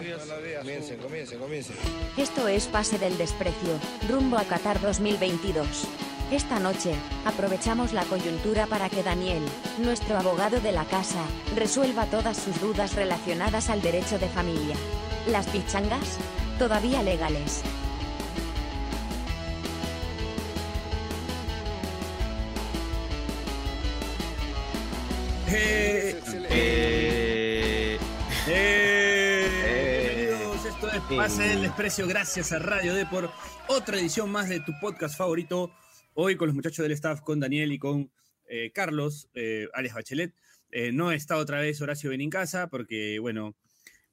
Comiencen, comiencen, comiencen. Esto es Pase del Desprecio, rumbo a Qatar 2022. Esta noche, aprovechamos la coyuntura para que Daniel, nuestro abogado de la casa, resuelva todas sus dudas relacionadas al derecho de familia. Las pichangas, todavía legales. Eh, Eh, Pase del Desprecio, gracias a Radio D por otra edición más de tu podcast favorito. Hoy con los muchachos del staff, con Daniel y con eh, Carlos, eh, alias Bachelet. Eh, no está otra vez Horacio Benincasa porque, bueno,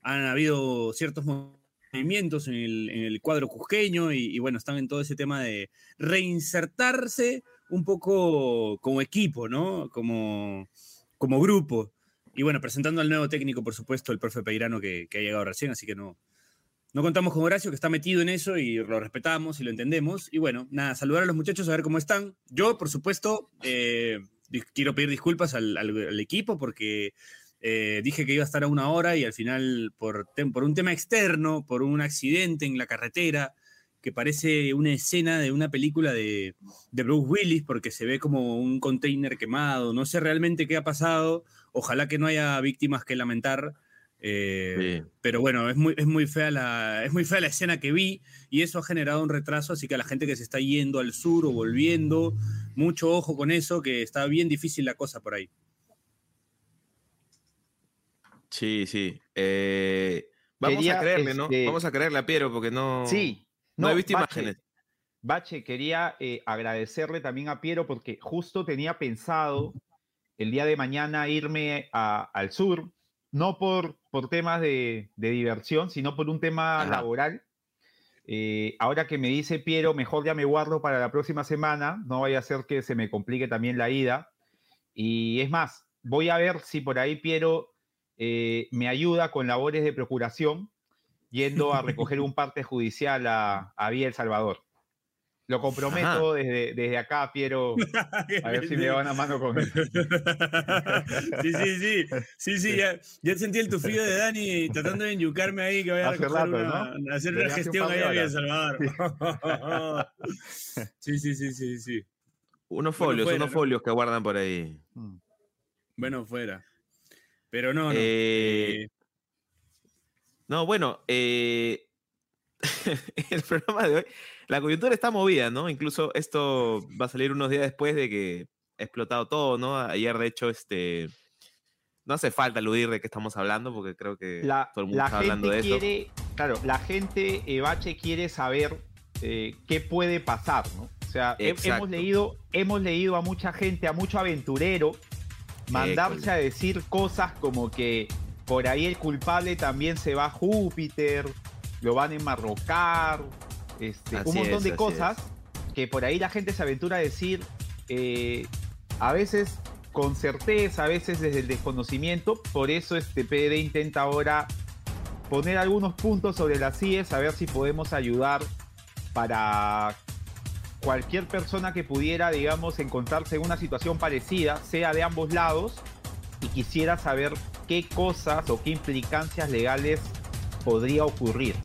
han habido ciertos movimientos en el, el cuadro cusqueño y, y, bueno, están en todo ese tema de reinsertarse un poco como equipo, ¿no? Como, como grupo. Y bueno, presentando al nuevo técnico, por supuesto, el profe Peirano que, que ha llegado recién, así que no, no contamos con Horacio, que está metido en eso y lo respetamos y lo entendemos. Y bueno, nada, saludar a los muchachos, a ver cómo están. Yo, por supuesto, eh, quiero pedir disculpas al, equipo porque eh, dije que iba a estar a una hora y al final, por, por un tema externo, por un accidente en la carretera, que parece una escena de una película de, de Bruce Willis, porque se ve como un container quemado. No sé realmente qué ha pasado. Ojalá que no haya víctimas que lamentar. Eh, sí. Pero bueno, es muy, es, muy fea la, es muy fea la escena que vi y eso ha generado un retraso, así que a la gente que se está yendo al sur o volviendo, mucho ojo con eso, que está bien difícil la cosa por ahí. Sí, sí. Eh, vamos quería, a creerle, ¿no? Este... Vamos a creerle a Piero porque no, sí, no, no he visto Bache, imágenes. Bache, quería eh, agradecerle también a Piero porque justo tenía pensado el día de mañana irme a, al sur, no por, por temas de, de, diversión, sino por un tema Ajá. laboral. Eh, ahora que me dice Piero, mejor ya me guardo para la próxima semana, no vaya a ser que se me complique también la ida. Y es más, voy a ver si por ahí Piero eh, me ayuda con labores de procuración, yendo a recoger un parte judicial a, a Vía El Salvador. Lo comprometo desde, desde, acá, Piero. A ver si me van a mano con sí, sí, sí. Sí, sí, ya, ya sentí el tufillo de Dani tratando de enyucarme ahí que voy a, rato, una, ¿no? hacer una gestión ahí a Salvador. sí, sí, sí, sí, sí. Unos folios, bueno, fuera, unos folios que guardan por ahí. Bueno, fuera. Pero no, no. Eh... Eh... No, bueno, eh... el programa de hoy, la coyuntura está movida, ¿no? Incluso esto va a salir unos días después de que ha explotado todo, ¿no? Ayer, de hecho, este. No hace falta aludir de qué estamos hablando, porque creo que la, todo el mundo está hablando de quiere, eso. Claro, la gente, Ebache, quiere saber eh, qué puede pasar, ¿no? O sea, Exacto. hemos leído, hemos leído a mucha gente, a mucho aventurero, mandarse eh, a decir cosas como que por ahí el culpable también se va a Júpiter, lo van a enmarrocar, este, un montón es, de cosas es. que por ahí la gente se aventura a decir, eh, a veces con certeza, a veces desde el desconocimiento, por eso este PD intenta ahora poner algunos puntos sobre las CIES, a ver si podemos ayudar para cualquier persona que pudiera, digamos, encontrarse en una situación parecida, sea de ambos lados, y quisiera saber qué cosas o qué implicancias legales podría ocurrir.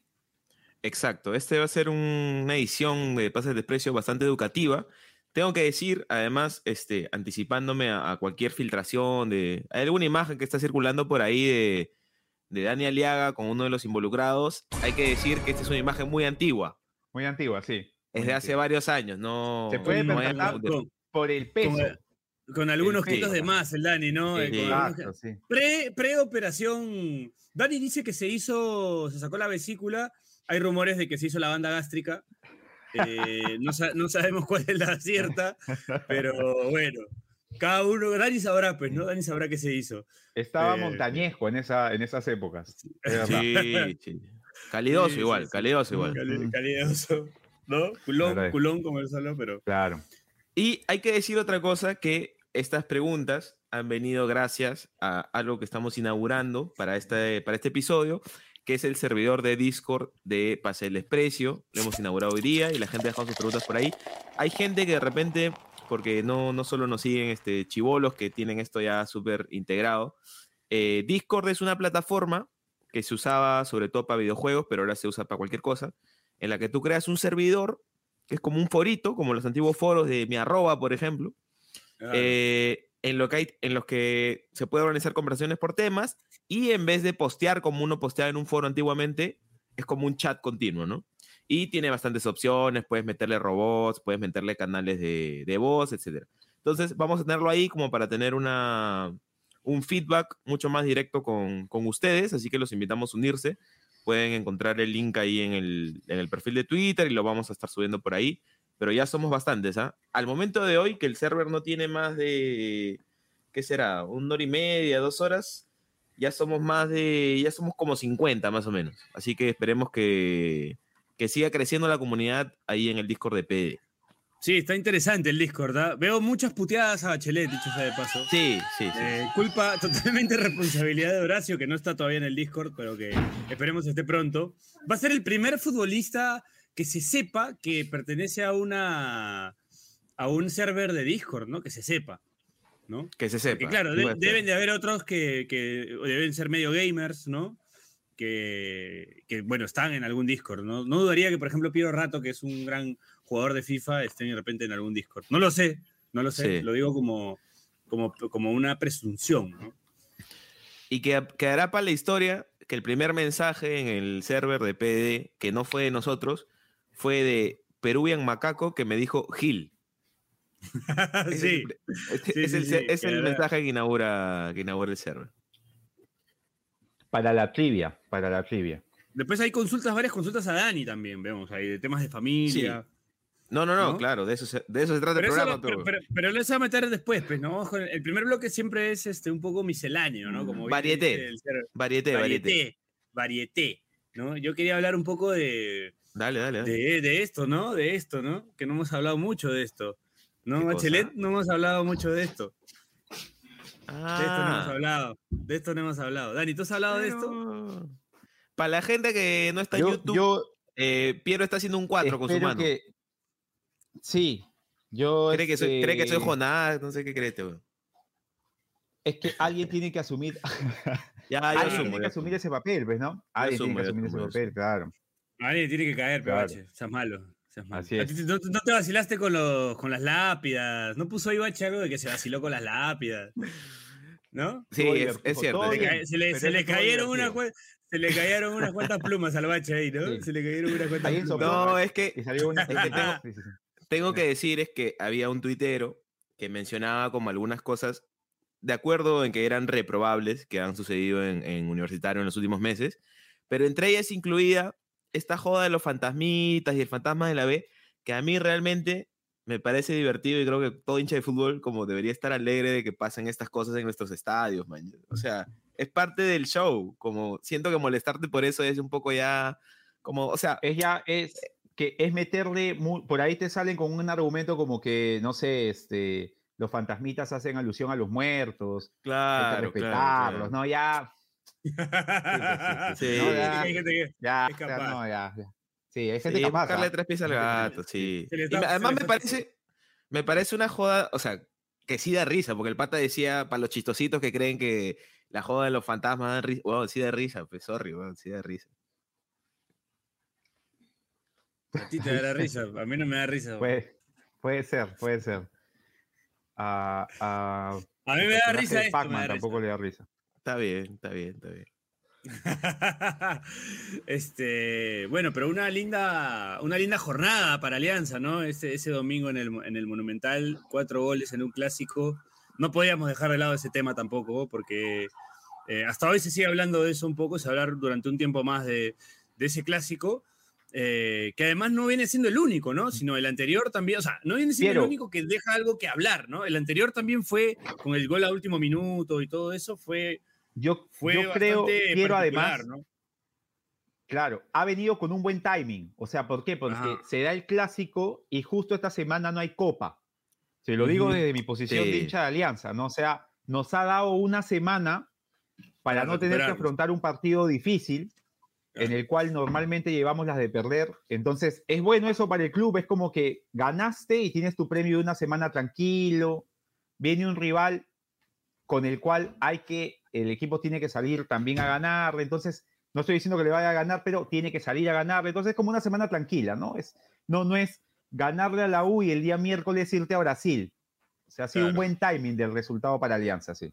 Exacto, este va a ser un, una edición de Pases de Precio bastante educativa. Tengo que decir, además, este, anticipándome a, a, cualquier filtración de hay alguna imagen que está circulando por ahí de, de Dani Aliaga con uno de los involucrados, hay que decir que esta es una imagen muy antigua. Muy antigua, sí. Es de hace varios años, no. Se puede no percatar con, por el peso. Con, con algunos kilos de más, el Dani, ¿no? Sí, Exacto, sí. Pre, pre-operación. Dani dice que se hizo, se sacó la vesícula hay rumores de que se hizo la banda gástrica. Eh, no, no, sabemos cuál es la cierta, pero bueno. Cada uno, Dani sabrá, pues, ¿no? Dani sabrá qué se hizo. Estaba eh, montañesco en, esa, en esas épocas. Sí, sí. Calidoso sí, igual, calidoso igual. Cali, calidoso, ¿no? Culón, culón como el solo, pero... Claro. Y hay que decir otra cosa, que estas preguntas han venido gracias a algo que estamos inaugurando para este, para este episodio, que es el servidor de Discord de Pase el Desprecio. Lo hemos inaugurado hoy día y la gente ha dejado sus preguntas por ahí. Hay gente que de repente, porque no, no solo nos siguen este, chivolos que tienen esto ya súper integrado, eh, Discord es una plataforma que se usaba sobre todo para videojuegos, pero ahora se usa para cualquier cosa, en la que tú creas un servidor que es como un forito, como los antiguos foros de mi arroba, por ejemplo, eh, en, lo que hay, en los que se puede organizar conversaciones por temas y en vez de postear como uno posteaba en un foro antiguamente, es como un chat continuo, ¿no? Y tiene bastantes opciones, puedes meterle robots, puedes meterle canales de, de voz, etc. Entonces vamos a tenerlo ahí como para tener una, un feedback mucho más directo con, con ustedes, así que los invitamos a unirse. Pueden encontrar el link ahí en el, en el perfil de Twitter y lo vamos a estar subiendo por ahí pero ya somos bastantes, ¿ah? Al momento de hoy, que el server no tiene más de, ¿qué será? Una hora y media, dos horas, ya somos más de, ya somos como 50 más o menos. Así que esperemos que, que siga creciendo la comunidad ahí en el Discord de PD. Sí, está interesante el Discord. ¿ah? Veo muchas puteadas a Bachelet, dicho sea de paso. Sí, sí, sí. Eh, culpa totalmente responsabilidad de Horacio, que no está todavía en el Discord, pero que esperemos esté pronto. Va a ser el primer futbolista que se sepa que pertenece a una a un server de Discord, ¿no? Que se sepa, ¿no? que se sepa. Porque claro, de- deben de haber otros que, que deben ser medio gamers, ¿no? Que, que, bueno, están en algún Discord, ¿no? No dudaría que, por ejemplo, Piero Rato, que es un gran jugador de FIFA, esté de repente en algún Discord. No lo sé, no lo sé, Sí. lo digo como, como, como una presunción, ¿no? Y que quedará para la historia que el primer mensaje en el server de PD, que no fue de nosotros, fue de Peruvian Macaco que me dijo Gil. Es sí, el- es, Sí, es sí, el, sí, es el quedará. mensaje que inaugura, que inaugura el server. Para la trivia, para la trivia. después hay consultas, varias consultas a Dani también, vemos ahí, de temas de familia. No, no, no, ¿No? claro, de eso se, de eso se trata Pero, el eso programa. lo- pero, pero, pero eso va a meter después, pues, ¿no? El primer bloque siempre es este, un poco misceláneo, ¿no? Como bien Varieté. dice el ser- varieté, varieté. varieté, varieté, ¿no? Yo quería hablar un poco de, Dale, dale, dale. de, de esto, ¿no? De esto, ¿no? Que no hemos hablado mucho de esto. ¿No, ¿Qué Bachelet? cosa? No hemos hablado mucho de esto. De esto no hemos Ah, hablado. De esto no hemos hablado. Dani, ¿tú has hablado de esto? Para la gente que no está en Yo, YouTube, yo eh, Piero está haciendo un 4 con su mano. que... Sí, yo... Cree que, soy, cree que soy este, Jonás, no sé qué crees, weón. Es que alguien tiene que asumir... Ya, yo alguien asumo. tiene que ya asumir ese papel, ¿ves, no? Alguien asumo, tiene que asumir asumo, ese papel, claro. Alguien tiene que caer, Claro. Pebache. Seas malo. Seas malo. Así ¿A es. ti te- ¿No, no te vacilaste con, los, con las lápidas? ¿No puso ahí Bache algo de que se vaciló con las lápidas? ¿no? Sí, es, cierto. Se, bien, le, se le cayeron una se le cayeron unas cuantas plumas al bache ahí, ¿no? Sí. Se le cayeron unas cuantas plumas. No, es que Y salió una... Es que tengo- tengo que decir es que había un tuitero que mencionaba como algunas cosas de acuerdo en que eran reprobables que han sucedido en, en universitario en los últimos meses, pero entre ellas incluida esta joda de los fantasmitas y el fantasma de la B, que a mí realmente me parece divertido y creo que todo hincha de fútbol como debería estar alegre de que pasen estas cosas en nuestros estadios, man. O sea, es parte del show, como siento que molestarte por eso es un poco ya como, o sea, es ya es que es meterle mu- por ahí te salen con un argumento como que no sé este los fantasmitas hacen alusión a los muertos hay que claro, claro, respetarlos claro. no ya Sí, sí. No, ya. hay gente que- ya, Es capaz. no, ya, ya. sí hay gente Sí, capaz buscarle ¿ah? tres pies al gato, sí. Y además me parece, me parece una joda, o sea, que sí da risa, porque el pata decía, para los chistositos que creen que la joda de los fantasmas da risa, bueno, sí da risa, pues sorry, weón, sí da risa. A ti te dará risa, a mí no me da risa. puede, puede ser puede ser Ah, ah, a mí me da risa esto, me Pac-Man da tampoco risa. le da risa Está bien, está bien, está bien. este, bueno, pero una linda, una linda jornada para Alianza, ¿no? Ese, ese domingo en el, en el Monumental, cuatro goles en un clásico. No podíamos dejar de lado ese tema tampoco, porque eh, hasta hoy se sigue hablando de eso un poco, se hablar durante un tiempo más de, de ese clásico, eh, que además no viene siendo el único, ¿no? Sino el anterior también, o sea, no viene siendo el único que deja algo que hablar, ¿no? El anterior también fue, con el gol a último minuto y todo eso, fue, yo, fue yo creo quiero además ¿no? Claro, ha venido con un buen timing. O sea, ¿por qué? Porque Ajá. se da el clásico y justo esta semana no hay copa. Se lo digo desde mi posición de hincha de Alianza, ¿no? O sea, nos ha dado una semana para Para no tener que afrontar un partido difícil en el cual normalmente llevamos las de perder. Entonces, es bueno eso para el club, es como que ganaste y tienes tu premio de una semana tranquilo. Viene un rival con el cual hay que, el equipo tiene que salir también a ganar. Entonces, No estoy diciendo que le vaya a ganar, pero tiene que salir a ganar. Entonces es como una semana tranquila, ¿no? Es, no, no es ganarle a la U y el día miércoles irte a Brasil. O sea, ha sido un buen timing del resultado para Alianza, sí.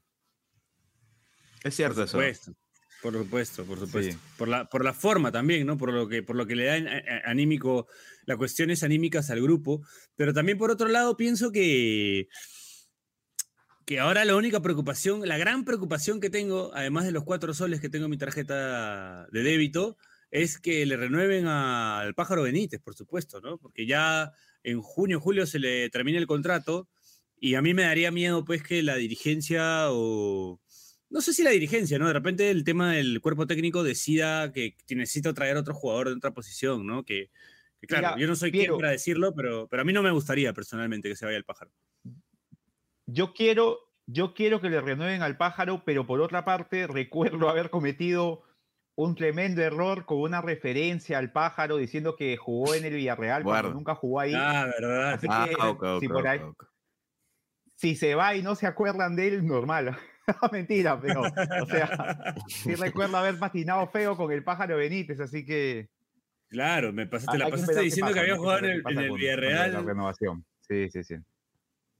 Es cierto por eso. supuesto, Por supuesto, por supuesto. Por, la, por la forma también, ¿no? Por lo que, por lo que le da anímico, las cuestiones anímicas al grupo. Pero también por otro lado pienso que, que ahora la única preocupación, la gran preocupación que tengo, además de los cuatro soles que tengo en mi tarjeta de débito, es que le renueven al pájaro Benítez, por supuesto, ¿no? Porque ya en junio, julio se le termina el contrato y a mí me daría miedo, pues, que la dirigencia o no sé si la dirigencia, ¿no? De repente el tema del cuerpo técnico decida que, necesita traer otro jugador de otra posición, ¿no? Que, claro, yo no soy quien para decirlo, pero, pero a mí no me gustaría personalmente que se vaya el pájaro. Yo quiero, yo quiero que le renueven al pájaro, pero por otra parte recuerdo haber cometido un tremendo error con una referencia al pájaro diciendo que jugó en el Villarreal cuando nunca jugó ahí. Ah, verdad. si se va y no se acuerdan de él, normal. Mentira, pero, o sea, sí recuerdo haber patinado feo con el pájaro Benítez, así que. Claro, me pasaste, la pasaste diciendo que había jugado en el, Villarreal. la renovación. Sí, sí, sí.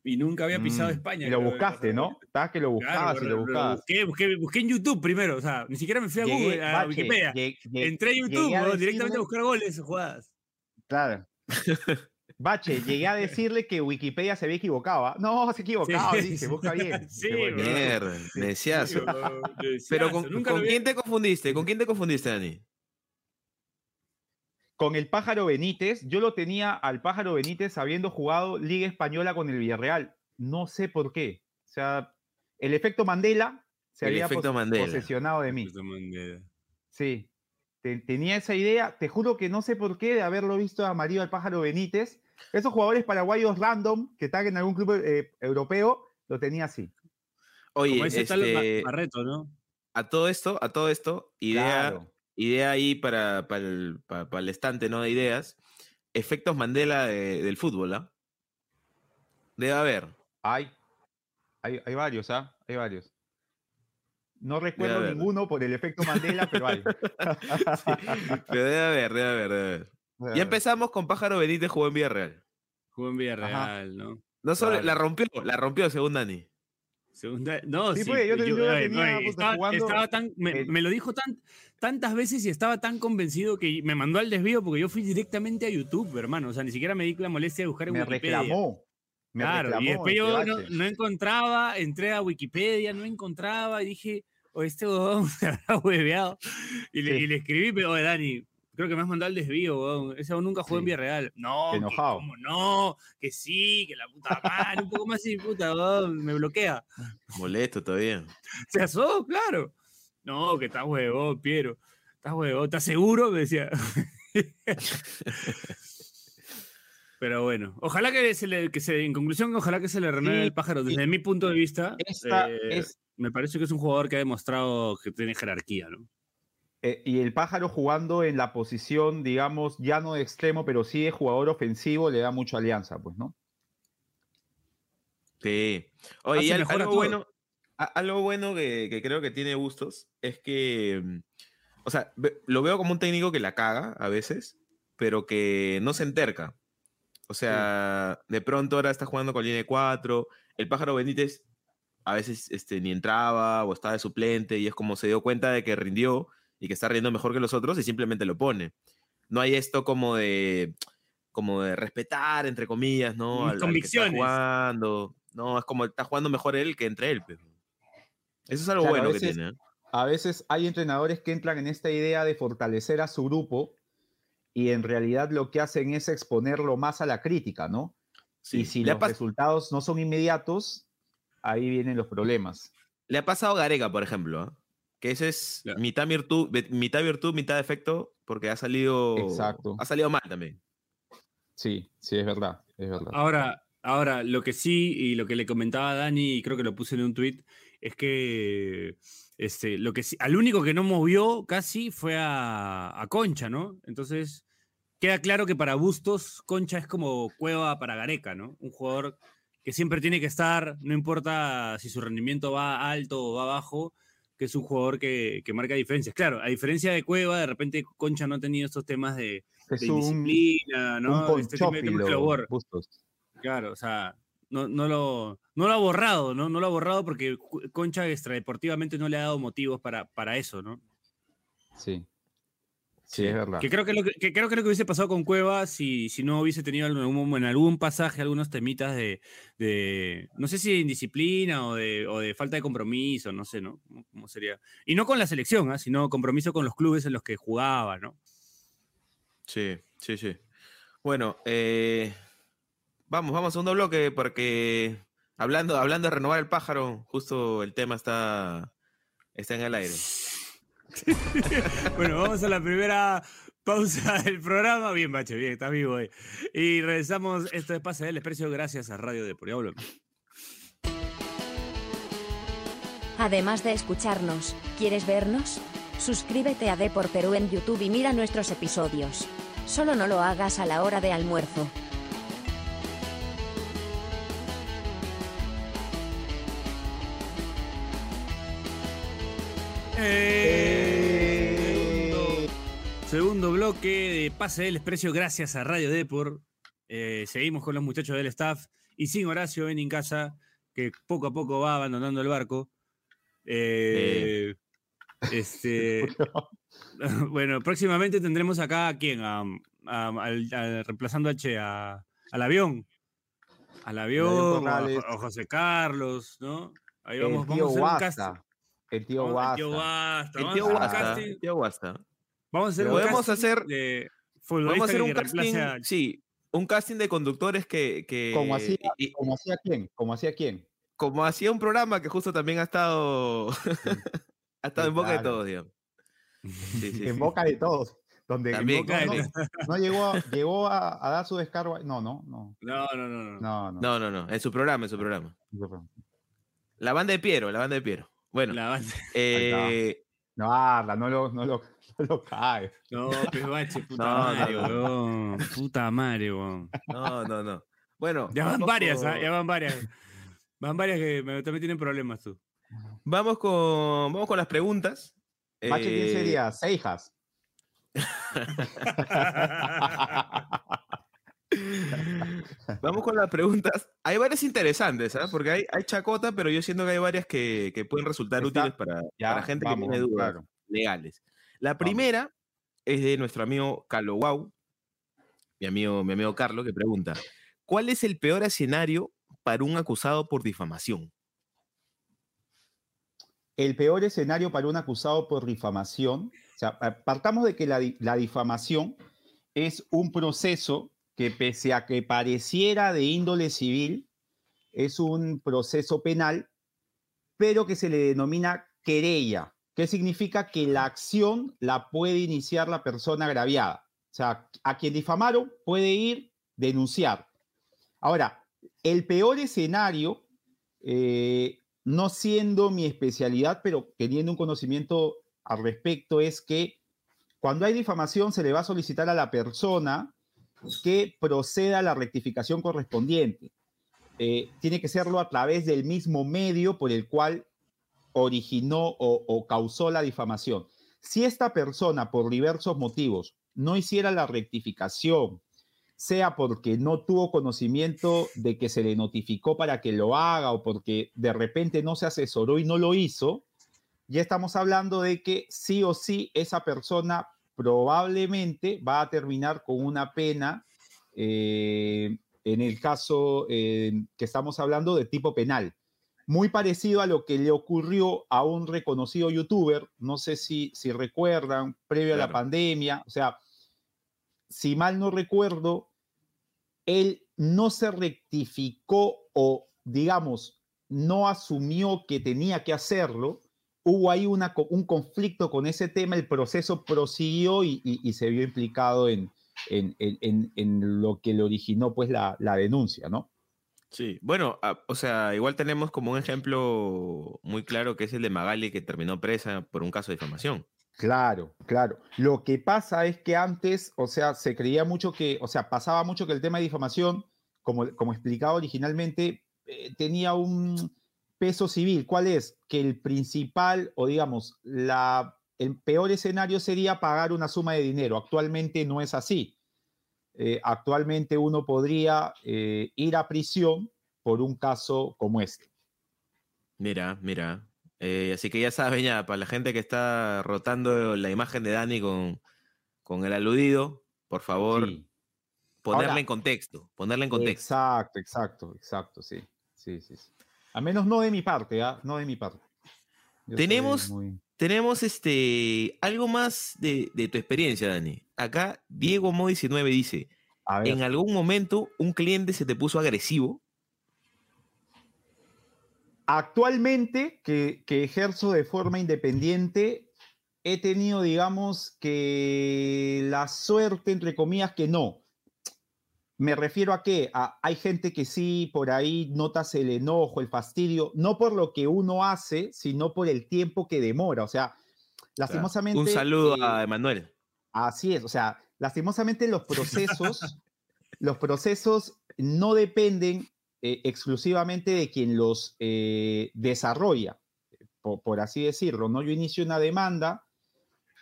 Y nunca había pisado mm, España. Y lo buscaste, ¿no? Estabas que lo buscabas y lo buscabas. busqué, busqué, en YouTube primero, o sea, ni siquiera me fui a Google, a Wikipedia. Entré a YouTube, directamente a buscar goles o jugadas. Claro. Bache, llegué a decirle que Wikipedia se había equivocado. ¿ah? No, se equivocaba, sí. se busca bien. Sí, Mierda, decías. Pero ¿con, quién te confundiste? ¿Con quién te confundiste, Dani? Con el Pájaro Benítez. Yo lo tenía al Pájaro Benítez habiendo jugado Liga Española con el Villarreal. No sé por qué. O sea, el efecto Mandela se había posesionado de mí. Sí, tenía esa idea. Te juro que no sé por qué de haberlo visto a Mario al Pájaro Benítez esos jugadores paraguayos random que están en algún club eh, europeo, lo tenía así. Oye, este, ¿no? A todo esto, a todo esto, idea, idea ahí para, para, el, estante, ¿no? De ideas. Efectos Mandela del fútbol, ¿ah? Debe haber. Hay, hay, hay varios, ¿ah? Hay varios. No recuerdo ninguno por el efecto Mandela, pero hay. pero debe haber, debe haber, debe haber. Ya empezamos con Pájaro Benítez jugó en Villarreal. Jugó en Villarreal, ¿no? No solo la rompió, la rompió según Dani. No, sí, pues, yo, tenía, estaba, tan, me, lo dijo tan, tantas veces y estaba tan convencido que me mandó al desvío porque yo fui directamente a YouTube, hermano. O sea, ni siquiera me di la molestia de buscar en me Wikipedia. Reclamó. Me claro, y después yo no, encontraba, entré a Wikipedia, no encontraba y dije, o este huevón se habrá hueveado. Y, le, y le escribí, pero Dani, Creo que me has mandado al desvío, weón. Ese aún nunca jugó en Villarreal. No, enojado. ¿cómo no? Que sí, que la puta madre, un poco más así, puta, weón, me bloquea. Molesto todavía. Se asó, claro. No, que está huevón, Piero. Estás huevón, ¿estás seguro? Me decía. Pero bueno, ojalá que se le, que se, en conclusión, ojalá que se le renueve el pájaro. Desde mi punto de vista, eh, me parece que es un jugador que ha demostrado que tiene jerarquía, ¿no? Eh, y el pájaro jugando en la posición, digamos, ya no de extremo, pero sí de jugador ofensivo, le da mucha alianza, pues, ¿no? Sí. Oye, algo, bueno, algo bueno que, creo que tiene gustos es que, mm, o sea, lo veo como un técnico que la caga a veces, pero que no se enterca. O sea, de pronto ahora está jugando con línea 4, el pájaro Benítez a veces este, ni entraba o estaba de suplente y es como se dio cuenta de que rindió y que está riendo mejor que los otros y simplemente lo pone. No hay esto como de como de respetar, entre comillas, ¿no? Al, convicciones. jugando. No, es como está jugando mejor él que entre él. Pero... Eso es algo bueno que tiene. ¿eh? A veces hay entrenadores que entran en esta idea de fortalecer a su grupo y en realidad lo que hacen es exponerlo más a la crítica, ¿no? y si los resultados no son inmediatos, ahí vienen los problemas. Le ha pasado a Garega, por ejemplo. ¿eh? Que ese es mitad virtud, mitad virtud, mitad defecto, porque ha salido, Exacto. ha salido mal también. Sí, sí, es verdad, es verdad. Ahora, ahora, lo que sí, y lo que le comentaba a Dani, y creo que lo puse en un tweet, es que este, lo que sí, al único que no movió casi fue a, a Concha, ¿no? Entonces, queda claro que para Bustos, Concha es como Cueva para Gareca, ¿no? Un jugador que siempre tiene que estar, no importa si su rendimiento va alto o va bajo, que es un jugador que, que marca diferencias. Claro, a diferencia de Cueva, de repente Concha no ha tenido estos temas de, Es de un, disciplina, ¿no? un Este tema de temas que lo borra. Bustos. Claro, o sea, no, no, lo, no lo ha borrado, ¿no? No lo ha borrado porque Concha extradeportivamente no le ha dado motivos para, para eso, ¿no? Sí. Sí, es verdad. Que creo que, lo que, que creo que lo que hubiese pasado con Cueva si, si no hubiese tenido en algún, en algún pasaje algunos temitas de, de, no sé si de indisciplina o de, o de falta de compromiso, no sé, ¿no? ¿Cómo, cómo sería? Y no con la selección, ¿ah? sino compromiso con los clubes en los que jugaba, ¿no? Sí, sí, sí. Bueno, eh, vamos, vamos a segundo bloque porque hablando, hablando de renovar el pájaro, justo el tema está, está en el aire. Bueno, vamos a la primera pausa del programa. Bien, Bache, bien, está vivo hoy. Y regresamos. Esto es Pase del Desprecio gracias a Radio de Hablo. Además de escucharnos, ¿quieres vernos? Suscríbete a D por Perú en YouTube y mira nuestros episodios. Solo no lo hagas a la hora de almuerzo. Segundo, segundo bloque de Pase del Desprecio gracias a Radio Depor. Eh, seguimos con los muchachos del staff y sin Horacio ven en casa, que poco a poco va abandonando el barco. Eh, Este, bueno, próximamente tendremos acá a quién, A- a- al- reemplazando a Che, a- al avión. Al avión, a, José Carlos, ¿no? Ahí El vamos, tío vamos a hacer un casting. El tío Guasta. el tío Guasta, El tío Guasta, Vamos a hacer un Podemos casting hacer- de Vamos a futbolista hacer un casting, a- sí, un casting de conductores que, que Como hacía, y- como hacía quién, como hacía quién. como hacía un programa que justo también ha estado, ha estado en boca de todos, digamos. Sí, sí, en sí. boca de todos. Donde También, no, no- no llegó, a, llegó a, a dar su descargo. No, no, no. No, no, no, no. No, no. No, en su programa, en su programa. La banda de Piero, la banda de Piero. Bueno, La banda- eh, No, Arla, no lo, no lo, lo cae. No, pues bache, puta No, madre, no. weón. Puta madre, weón. no, no, no. Bueno, Ya van varias, ¿ah? Ya van varias. Van varias que me- también tienen problemas tú. Vamos con, vamos con las preguntas. Macho, ¿quién Eh, sería? Seijas. Vamos con las preguntas. Hay varias interesantes, ¿ah? Porque hay, hay chacota, pero yo siento que hay varias que, que pueden resultar Está- útiles para, Ya, para gente vamos, que tiene dudas claro. legales. La primera es de nuestro amigo Carlo Wow, mi amigo, mi amigo Carlos, que pregunta: ¿Cuál es el peor escenario para un acusado por difamación? El peor escenario para un acusado por difamación, o sea, pa- partamos de que la, la difamación es un proceso que pese a que pareciera de índole civil, es un proceso penal, pero que se le denomina querella. ¿Qué significa? Que la acción la puede iniciar la persona agraviada. O sea, a quien difamaron puede ir denunciar. Ahora, el peor escenario, eh, no siendo mi especialidad, pero teniendo un conocimiento al respecto, es que cuando hay difamación se le va a solicitar a la persona que proceda a la rectificación correspondiente. Eh, tiene que serlo a través del mismo medio por el cual originó o, causó la difamación. Si esta persona, por diversos motivos, no hiciera la rectificación, sea porque no tuvo conocimiento de que se le notificó para que lo haga o porque de repente no se asesoró y no lo hizo, ya estamos hablando de que sí o sí esa persona probablemente va a terminar con una pena, eh, en el caso eh, que estamos hablando de tipo penal. Muy parecido a lo que le ocurrió a un reconocido youtuber, no sé si, si recuerdan, previo a la pandemia, o sea, si mal no recuerdo, él no se rectificó o, digamos, no asumió que tenía que hacerlo, hubo ahí una, un conflicto con ese tema, el proceso prosiguió y, y- y se vio implicado en- en- en lo que le originó pues la, la denuncia, ¿no? Sí, bueno, ah, o sea, igual tenemos como un ejemplo muy claro que es el de Magali que terminó presa por un caso de difamación. Claro, claro. Lo que pasa es que antes, o sea, se creía mucho que, o sea, pasaba mucho que el tema de difamación, como, como explicaba originalmente, eh, tenía un, peso civil. ¿Cuál es? Que el principal, o digamos, la, el peor escenario sería pagar una suma de dinero. Actualmente no es así. Eh, actualmente uno podría eh, ir a prisión por un caso como este. Mira, mira. Eh, así que ya saben, ya, para la gente que está rotando la imagen de Dani con, con el aludido, por favor, Sí. ponerla Ahora- en contexto. Ponerla en contexto. Exacto, exacto, exacto, sí. Sí, sí, sí. A menos no de mi parte, ¿ah? No de mi parte. Yo Tenemos- muy- Tenemos este algo más de, de tu experiencia, Dani. Acá Diego Mo 19 dice: ¿En algún momento un cliente se te puso agresivo? Actualmente, que, que ejerzo de forma independiente, he tenido, digamos, que la suerte, entre comillas, que no. Me refiero a que a- hay gente que sí, por ahí notas el enojo, el fastidio, no por lo que uno hace, sino por el tiempo que demora. O sea, lastimosamente... Un saludo eh, a Emanuel. Así es, o sea, lastimosamente los procesos, los procesos no dependen eh, exclusivamente de quien los eh, desarrolla, por, por así decirlo, ¿no? Yo inicio una demanda,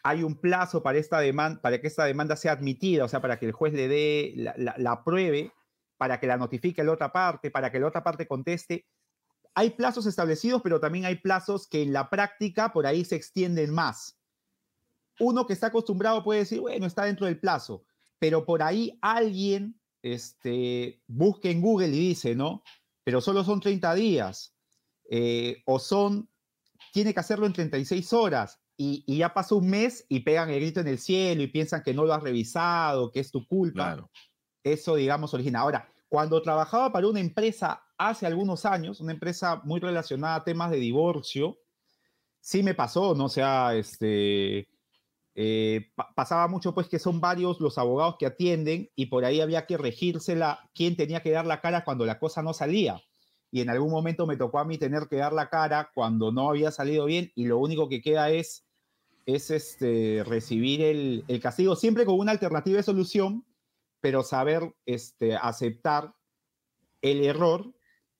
hay un plazo para, esta demanda, para que esta demanda sea admitida, o sea, para que el juez le dé, la, la- apruebe, para que la notifique a la otra parte, para que la otra parte conteste. Hay plazos establecidos, pero también hay plazos que en la práctica por ahí se extienden más uno que está acostumbrado puede decir, bueno, está dentro del plazo, pero por ahí alguien este, busca en Google y dice, ¿no? Pero solo son 30 días, eh, o son, tiene que hacerlo en 36 horas, y, y ya pasó un mes y pegan el grito en el cielo y piensan que no lo has revisado, que es tu culpa. Claro. Eso, digamos, origina. Ahora, cuando trabajaba para una empresa hace algunos años, una empresa muy relacionada a temas de divorcio, sí me pasó, ¿no? O sea, este, eh, pa- pasaba mucho pues que son varios los abogados que atienden y por ahí había que regírsela quién tenía que dar la cara cuando la cosa no salía. Y en algún momento me tocó a mí tener que dar la cara cuando no había salido bien y lo único que queda es, es este, recibir el, el castigo, siempre con una alternativa de solución, pero saber este, aceptar el error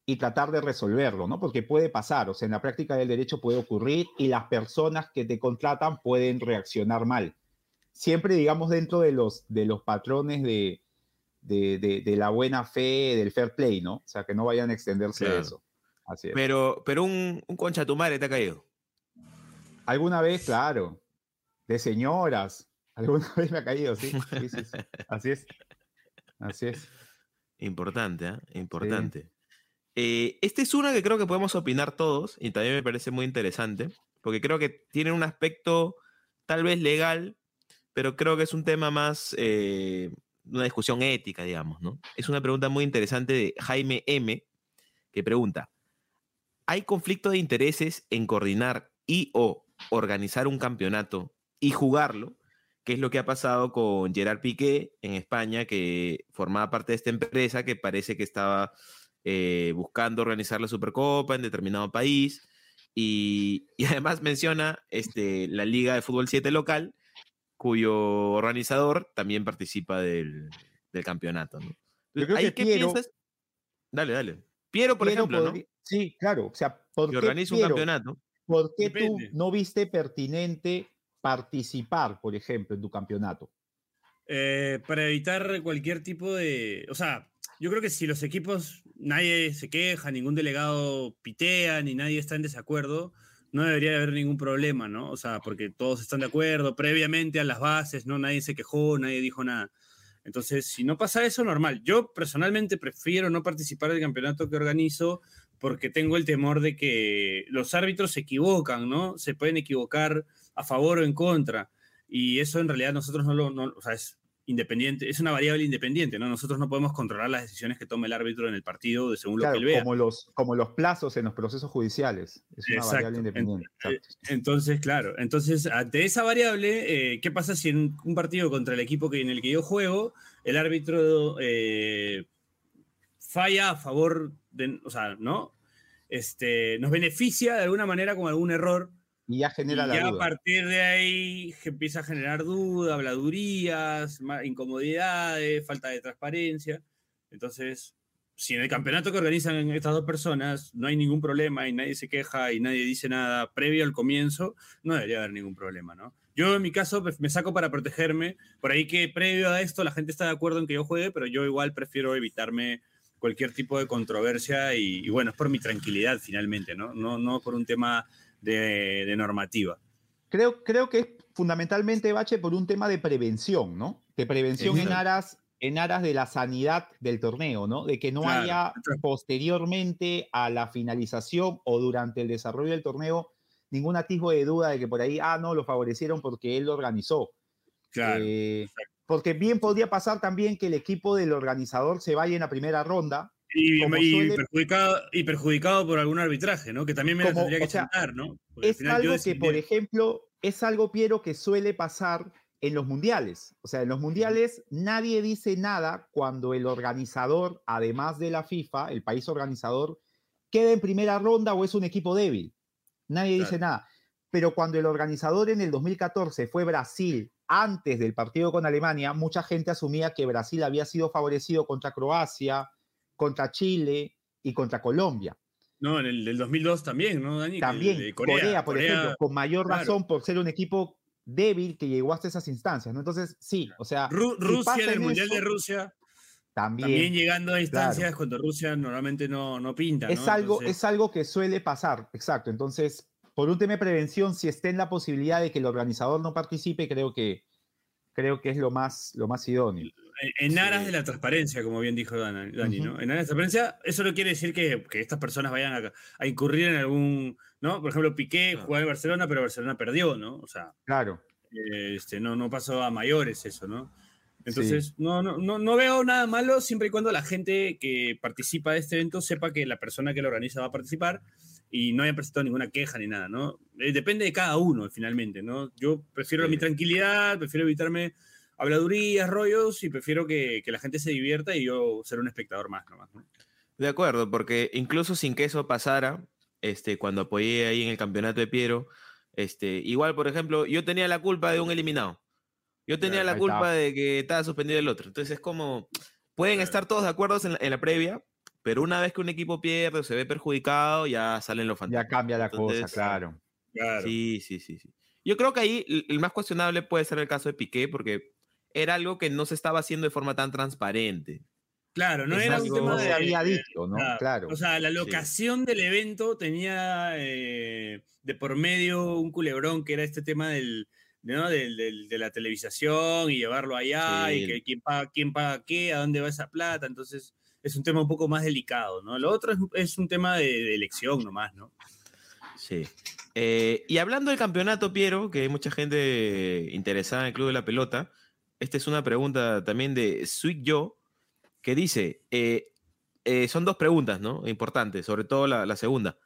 y tratar de resolverlo, ¿no? Porque puede pasar, o sea, en la práctica del derecho puede ocurrir y las personas que te contratan pueden reaccionar mal. Siempre, digamos, dentro de los, de los patrones de, de, de- de la buena fe, del fair play, ¿no? O sea, que no vayan a extenderse a Claro. eso. Así es. Pero, pero un, un concha tu madre te ha caído. Alguna vez, claro, de señoras, alguna vez me ha caído, sí. sí, sí, sí. Así es. Así es. Importante, ¿ah? Importante. Eh, esta es una que creo que podemos opinar todos y también me parece muy interesante, porque creo que tiene un aspecto tal vez legal, pero creo que es un tema más, eh, una discusión ética, digamos, ¿no? Es una pregunta muy interesante de Jaime M, que pregunta, ¿hay conflicto de intereses en coordinar y o organizar un campeonato y jugarlo? que es lo que ha pasado con Gerard Piqué en España, que formaba parte de esta empresa que parece que estaba eh, buscando organizar la Supercopa en determinado país. Y, y además menciona este, la Liga de Fútbol 7 local, cuyo organizador también participa del, del campeonato. ¿no? Yo creo ¿ahí que qué Piero- piensas? Dale, dale. Piero, por Piero ejemplo, ¿no? Sí, claro. O sea, ¿por Que qué organiza un campeonato. ¿Por qué tú no viste pertinente participar, por ejemplo, en tu campeonato? Eh, para evitar cualquier tipo de. O sea, yo creo que si los equipos, nadie se queja, ningún delegado pitea, ni nadie está en desacuerdo, no debería haber ningún problema, ¿no? O sea, porque todos están de acuerdo previamente a las bases, ¿no? Nadie se quejó, nadie dijo nada. Entonces, si no pasa eso, normal. Yo personalmente prefiero no participar del campeonato que organizo porque tengo el temor de que los árbitros se equivocan, ¿no? Se pueden equivocar a favor o en contra. Y eso en realidad nosotros no lo, no- o sea, es independiente, es una variable independiente, ¿no? Nosotros no podemos controlar las decisiones que tome el árbitro en el partido de según lo que él vea. como los, como los plazos en los procesos judiciales. Es una Exacto. variable independiente. Ent- exacto. Entonces, claro, entonces ante esa variable, eh, ¿qué pasa si en un partido contra el equipo que, en el que yo juego, el árbitro eh, falla a favor de, o sea, ¿no? Este, nos beneficia de alguna manera con algún error Y ya y genera la ya a duda. partir de ahí empieza a generar dudas, habladurías, incomodidades, falta de transparencia. Entonces, si en el campeonato que organizan estas dos personas no hay ningún problema y nadie se queja y nadie dice nada previo al comienzo, no debería haber ningún problema, ¿no? Yo en mi caso pues, me saco para protegerme, por ahí que previo a esto la gente está de acuerdo en que yo juegue, pero yo igual prefiero evitarme cualquier tipo de controversia y, bueno, es por mi tranquilidad finalmente, ¿no? No, no por un tema de, normativa. Creo, creo que es fundamentalmente, Bache, por un tema de prevención, ¿no? De prevención en aras en aras de la sanidad del torneo, ¿no? De que no haya posteriormente a la finalización o durante el desarrollo del torneo ningún atisbo de duda de que por ahí, ah, no, lo favorecieron porque él lo organizó. Claro. Eh, porque bien podría pasar también que el equipo del organizador se vaya en la primera ronda. Y, perjudicado, y perjudicado por algún arbitraje, ¿no? Que también me tendría que chantar, ¿no? es algo que, por ejemplo, es algo, Piero, que suele pasar en los mundiales. O sea, en los mundiales nadie dice nada cuando el organizador, además de la FIFA, el país organizador, queda en primera ronda o es un equipo débil. Nadie dice nada. Pero cuando el organizador en el 2014 fue Brasil, antes del partido con Alemania, mucha gente asumía que Brasil había sido favorecido contra Croacia, contra Chile y contra Colombia. No, en el del 2002 también, ¿no, Dani? También, Corea, por ejemplo, con mayor razón por ser un equipo débil que llegó hasta esas instancias, ¿no? Entonces, sí, o sea... Rusia, en el Mundial de Rusia, también, llegando a instancias cuando Rusia normalmente no, no pinta. Es, algo, es algo que suele pasar, exacto. Entonces, por un tema de prevención, si está en la posibilidad de que el organizador no participe, creo que, creo que es lo más, lo más idóneo. En, aras de la transparencia, como bien dijo Dani, ¿no? En aras de la transparencia, eso no quiere decir que, que estas personas vayan a, a, incurrir en algún ¿no? Por ejemplo, Piqué jugaba en Barcelona, pero Barcelona perdió, ¿no? O sea, claro. Este, no, no pasó a mayores eso, ¿no? Entonces, no, no, no, veo nada malo siempre y cuando la gente que participa de este evento sepa que la persona que lo organiza va a participar y no haya presentado ninguna queja ni nada, ¿no? Eh, depende de cada uno, finalmente, ¿no? Yo prefiero mi tranquilidad, prefiero evitarme habladurías, rollos y prefiero que, que, la gente se divierta y yo ser un espectador más nomás, ¿no? De acuerdo, porque incluso sin que eso pasara, este, cuando apoyé ahí en el campeonato de Piero, este, igual, por ejemplo, yo tenía la culpa de un eliminado. Yo tenía la culpa de que estaba suspendido el otro. Entonces es como, pueden estar todos de acuerdo en la, previa, pero una vez que un equipo pierde o se ve perjudicado, ya salen los fantasmas. Ya cambia la cosa, claro. Sí, sí, sí, sí. Yo creo que ahí el más cuestionable puede ser el caso de Piqué, porque era algo que no se estaba haciendo de forma tan transparente. Claro, no era un tema de. había dicho, ¿no? Claro. O sea, la locación del evento tenía eh, de por medio un culebrón que era este tema del, ¿no? de la televisación y llevarlo allá y que quién paga, quién paga qué, a dónde va esa plata. Entonces, es un tema un poco más delicado, ¿no? Lo otro es, un tema de, elección nomás, ¿no? Sí. Eh, y hablando del campeonato, Piero, que hay mucha gente interesada en el Club de la Pelota, esta es una pregunta también de Sweet Joe que dice, eh, eh, son dos preguntas, ¿no? Importantes, sobre todo la, segunda.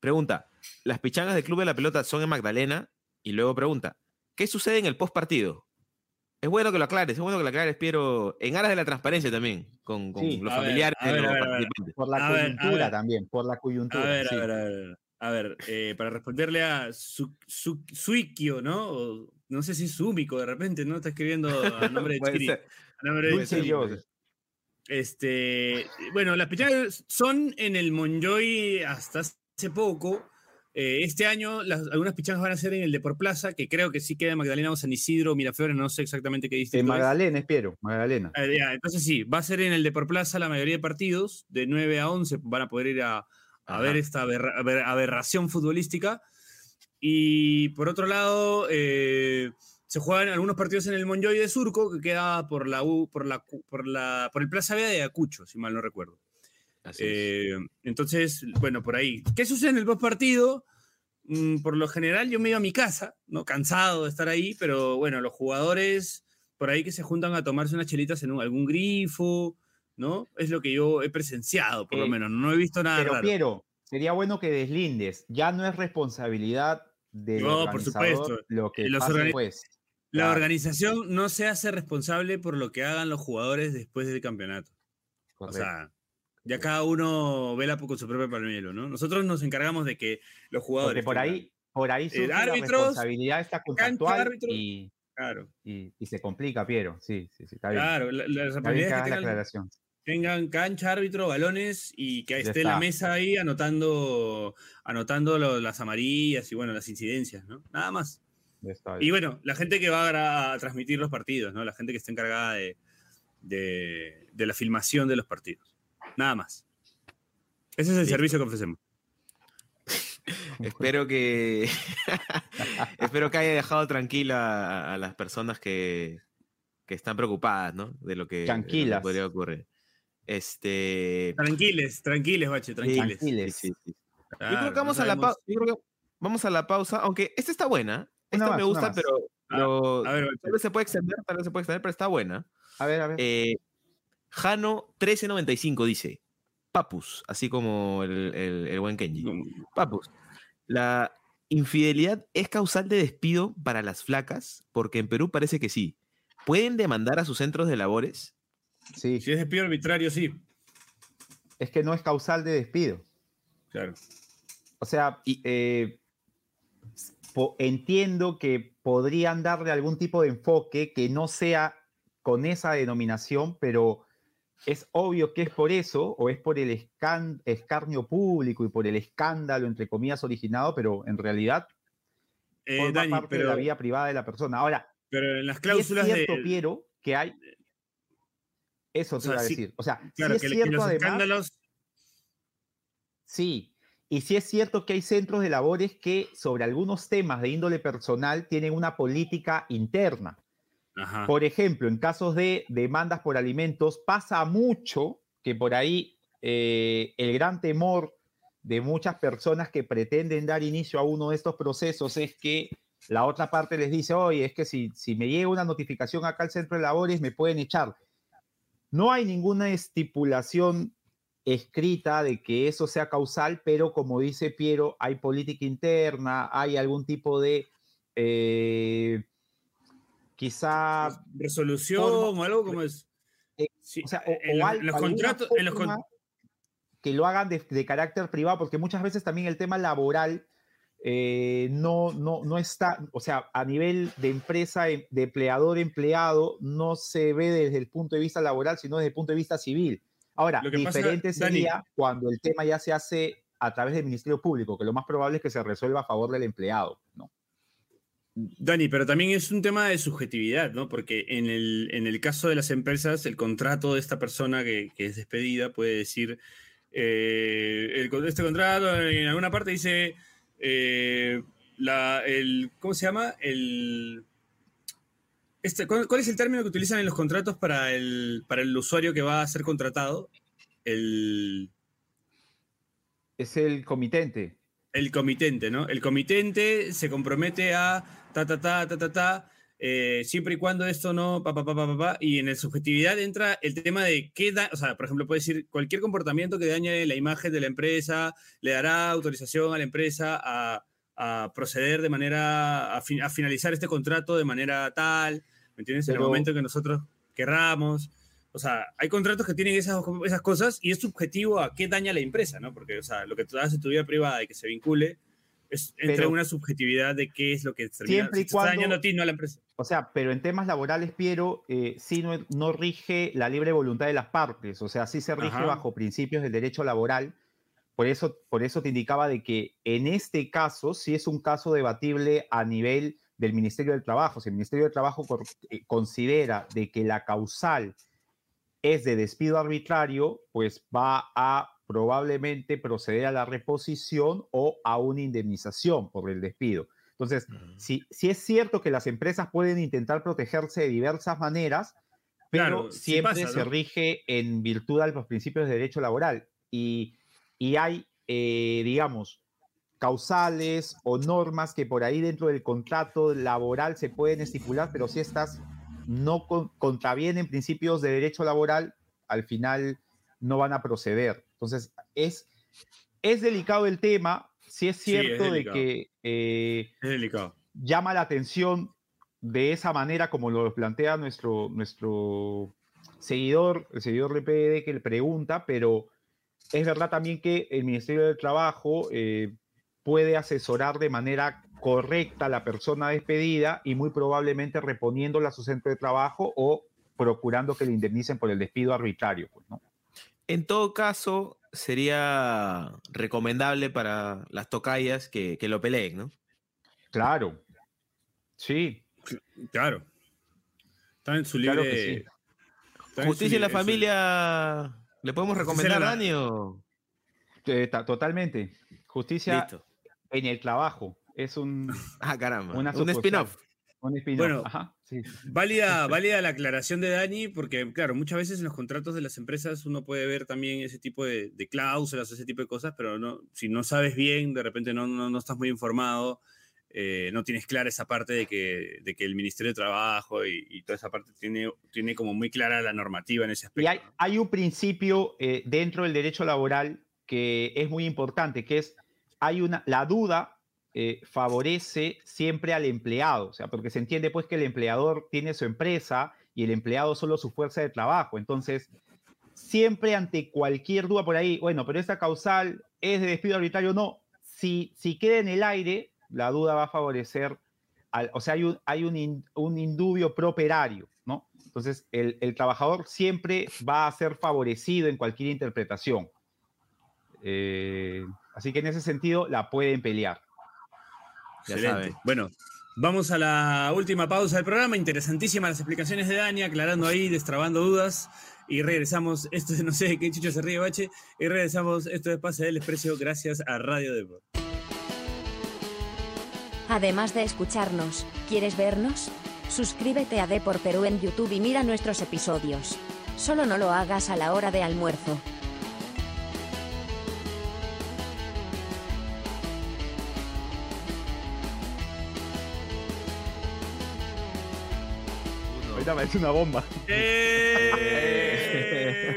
Pregunta, ¿las pichangas del Club de la Pelota son en Magdalena? Y luego pregunta, ¿qué sucede en el post partido? Es bueno que lo aclares, es bueno que lo aclares, pero en aras de la transparencia también, con, los familiares de los participantes. Por la coyuntura también, por la coyuntura. A ver, a ver, a ver. A ver, eh, para responderle a su, Suikio, ¿no? no sé si es Sumiko de repente, ¿no? Está escribiendo a nombre de Chiri. A nombre de Chiri. Este, bueno, las pichangas son en el Monjoy hasta hace poco. Eh, este año algunas pichangas van a ser en el de por Plaza, que creo que sí queda en Magdalena o San Isidro, Miraflores, no sé exactamente qué dice. En Magdalena, espero, Magdalena. Eh, entonces sí, va a ser en el de por Plaza la mayoría de partidos, de 9 a 11 van a poder ir a, ver esta aberración futbolística. Y por otro lado, eh, se juegan algunos partidos en el Monjoy de Surco, que queda por la por la por la por el Plaza Vea de Acucho, si mal no recuerdo. Eh, entonces, bueno, por ahí. ¿Qué sucede en el post partido? Mm, por lo general, yo me iba a mi casa, ¿no? Cansado de estar ahí, pero bueno, los jugadores por ahí que se juntan a tomarse unas chelitas en algún grifo, ¿no? Es lo que yo he presenciado, por lo menos. No he visto nada. Pero, Piero, sería bueno que deslindes. Ya no es responsabilidad de no, por supuesto. lo que los pase, pues. La organización no se hace responsable por lo que hagan los jugadores después del campeonato. O sea, ya cada uno vela con su propio palmero, ¿no? Nosotros nos encargamos de que los jugadores. Porque por ahí, por ahí la responsabilidad está contractual y, claro. y, se complica, Piero. Sí, sí, sí, está bien. Claro, la, responsabilidad es que la aclaración. tengan cancha, árbitro, balones y que esté en la mesa ahí anotando, anotando las amarillas y bueno, las incidencias, ¿no? Nada más. Y bueno, la gente que va a, transmitir los partidos, ¿no? La gente que está encargada de, de, la filmación de los partidos. Nada más. Ese es el servicio que ofrecemos. espero que espero que haya dejado tranquila a, las personas que, que, están preocupadas, ¿no? De lo que, Tranquilas. podría ocurrir. Este. Tranquiles, tranquiles, bache, tranquiles. yo creo que vamos a la pausa. Vamos a la pausa, aunque esta está buena. Esta me gusta, pero, ah, a ver, tal vez se puede extender, tal vez se puede extender, pero está buena. A ver, a ver. Eh, Jano 1395 dice: Papus, así como el, el, buen Kenji. Papus, la infidelidad es causal de despido para las flacas, porque en Perú parece que sí. ¿Pueden demandar a sus centros de labores? Sí. Si es despido arbitrario, sí. Es que no es causal de despido. Claro. O sea, eh, entiendo que podrían darle algún tipo de enfoque que no sea con esa denominación, pero es obvio que es por eso, o es por el escarnio público y por el escándalo, entre comillas, originado, pero en realidad eh, forma parte de la vida privada de la persona. Ahora, pero en las cláusulas es cierto, Piero, que hay... Eso te iba a decir. O sea, es cierto, además... Sí, y sí es cierto que hay centros de labores que sobre algunos temas de índole personal tienen una política interna. Por ejemplo, en casos de demandas por alimentos, pasa mucho que por ahí eh, el gran temor de muchas personas que pretenden dar inicio a uno de estos procesos es que la otra parte les dice, oye, es que si, si me llega una notificación acá al centro de labores, me pueden echar. No hay ninguna estipulación escrita de que eso sea causal, pero como dice Piero, hay política interna, hay algún tipo de eh, quizá resolución o algo como es. Eh, o sea, en, los contratos, que lo hagan de, carácter privado, porque muchas veces también el tema laboral eh, no, no, no está, o sea, a nivel de empresa, de empleador, empleado, no se ve desde el punto de vista laboral, sino desde el punto de vista civil. Ahora, diferente sería cuando el tema ya se hace a través del Ministerio Público, que lo más probable es que se resuelva a favor del empleado, ¿no? Dani, pero también es un tema de subjetividad, ¿no? Porque en el, en el caso de las empresas, el contrato de esta persona que, es despedida puede decir, eh, este contrato en alguna parte dice, eh, la, el, ¿cómo se llama? El, este, ¿cuál, es el término que utilizan en los contratos para el, para el usuario que va a ser contratado? El... Es el comitente. El comitente, ¿no? El comitente se compromete a ta, ta, ta, ta, ta, ta, eh, siempre y cuando esto no, pa, pa, pa, pa, pa, y en la subjetividad entra el tema de qué da, o sea, por ejemplo, puede decir cualquier comportamiento que dañe la imagen de la empresa, le dará autorización a la empresa a, proceder de manera, a, finalizar este contrato de manera tal, ¿me entiendes? en el momento que nosotros querramos. O sea, hay contratos que tienen esas, esas cosas y es subjetivo a qué daña la empresa, ¿no? Porque, o sea, lo que tú haces en tu vida privada y que se vincule es entre una subjetividad de qué es lo que siempre y cuando, está dañando a ti, no a la empresa. O sea, pero en temas laborales, Piero, eh, sí no, no, rige la libre voluntad de las partes, o sea, sí se rige bajo principios del derecho laboral. Por eso, por eso te indicaba de que en este caso sí es un caso debatible a nivel del Ministerio del Trabajo. Si el Ministerio del Trabajo eh, considera de que la causal es de despido arbitrario, pues va a probablemente proceder a la reposición o a una indemnización por el despido. Entonces, si, si, es cierto que las empresas pueden intentar protegerse de diversas maneras, pero siempre se rige en virtud de los principios de derecho laboral y, y hay, eh, digamos, causales o normas que por ahí dentro del contrato laboral se pueden estipular, pero si estas no contravienen principios de derecho laboral, al final no van a proceder. Entonces, es, es delicado el tema, si es cierto de que eh, delicado. llama la atención de esa manera como lo plantea nuestro, nuestro seguidor, el seguidor de PDD que le pregunta, pero es verdad también que el Ministerio del Trabajo eh, puede asesorar de manera correcta a la persona despedida y muy probablemente reponiéndola a su centro de trabajo o procurando que le indemnicen por el despido arbitrario. Pues, ¿no? En todo caso, sería recomendable para las tocayas que, que lo peleen, ¿no? Claro. Sí. Claro. Está en su Claro libre. que sí. está Justicia en la libre- familia, ¿le podemos recomendar, la- Dani? o- Eh, ta- totalmente. Justicia Listo. en el trabajo. Es un, Ah, caramba. Una Un spin-off. Un. Bueno, Ajá, sí. Válida, válida la aclaración de Dani, porque, claro, muchas veces en los contratos de las empresas uno puede ver también ese tipo de, de cláusulas, ese tipo de cosas, pero no, si no sabes bien, de repente no, no, no estás muy informado, eh, no tienes clara esa parte de que, de que el Ministerio de Trabajo y, y toda esa parte tiene, tiene como muy clara la normativa en ese aspecto. Y hay, hay un principio eh, dentro del derecho laboral que es muy importante, que es, hay una, la duda eh, favorece siempre al empleado, o sea, porque se entiende pues que el empleador tiene su empresa y el empleado solo su fuerza de trabajo, entonces siempre ante cualquier duda por ahí, bueno, pero esta causal es de despido arbitrario, no, si, si queda en el aire, la duda va a favorecer, al, o sea, hay un, hay un, un indubio properario, ¿no? Entonces, el, el trabajador siempre va a ser favorecido en cualquier interpretación. Eh, así que en ese sentido la pueden pelear. Ya Excelente. Bueno, vamos a la última pausa del programa. Interesantísimas las explicaciones de Dani, aclarando ahí, destrabando dudas. Y regresamos. Esto es, no sé qué chucho se ríe Bache. Y regresamos. Esto es Pase del Expreso gracias a Radio Deport. Además de escucharnos, ¿quieres vernos? Suscríbete a Depor Perú en YouTube y mira nuestros episodios. Solo no lo hagas a la hora de almuerzo. Ahorita parece una bomba. ¡Eh!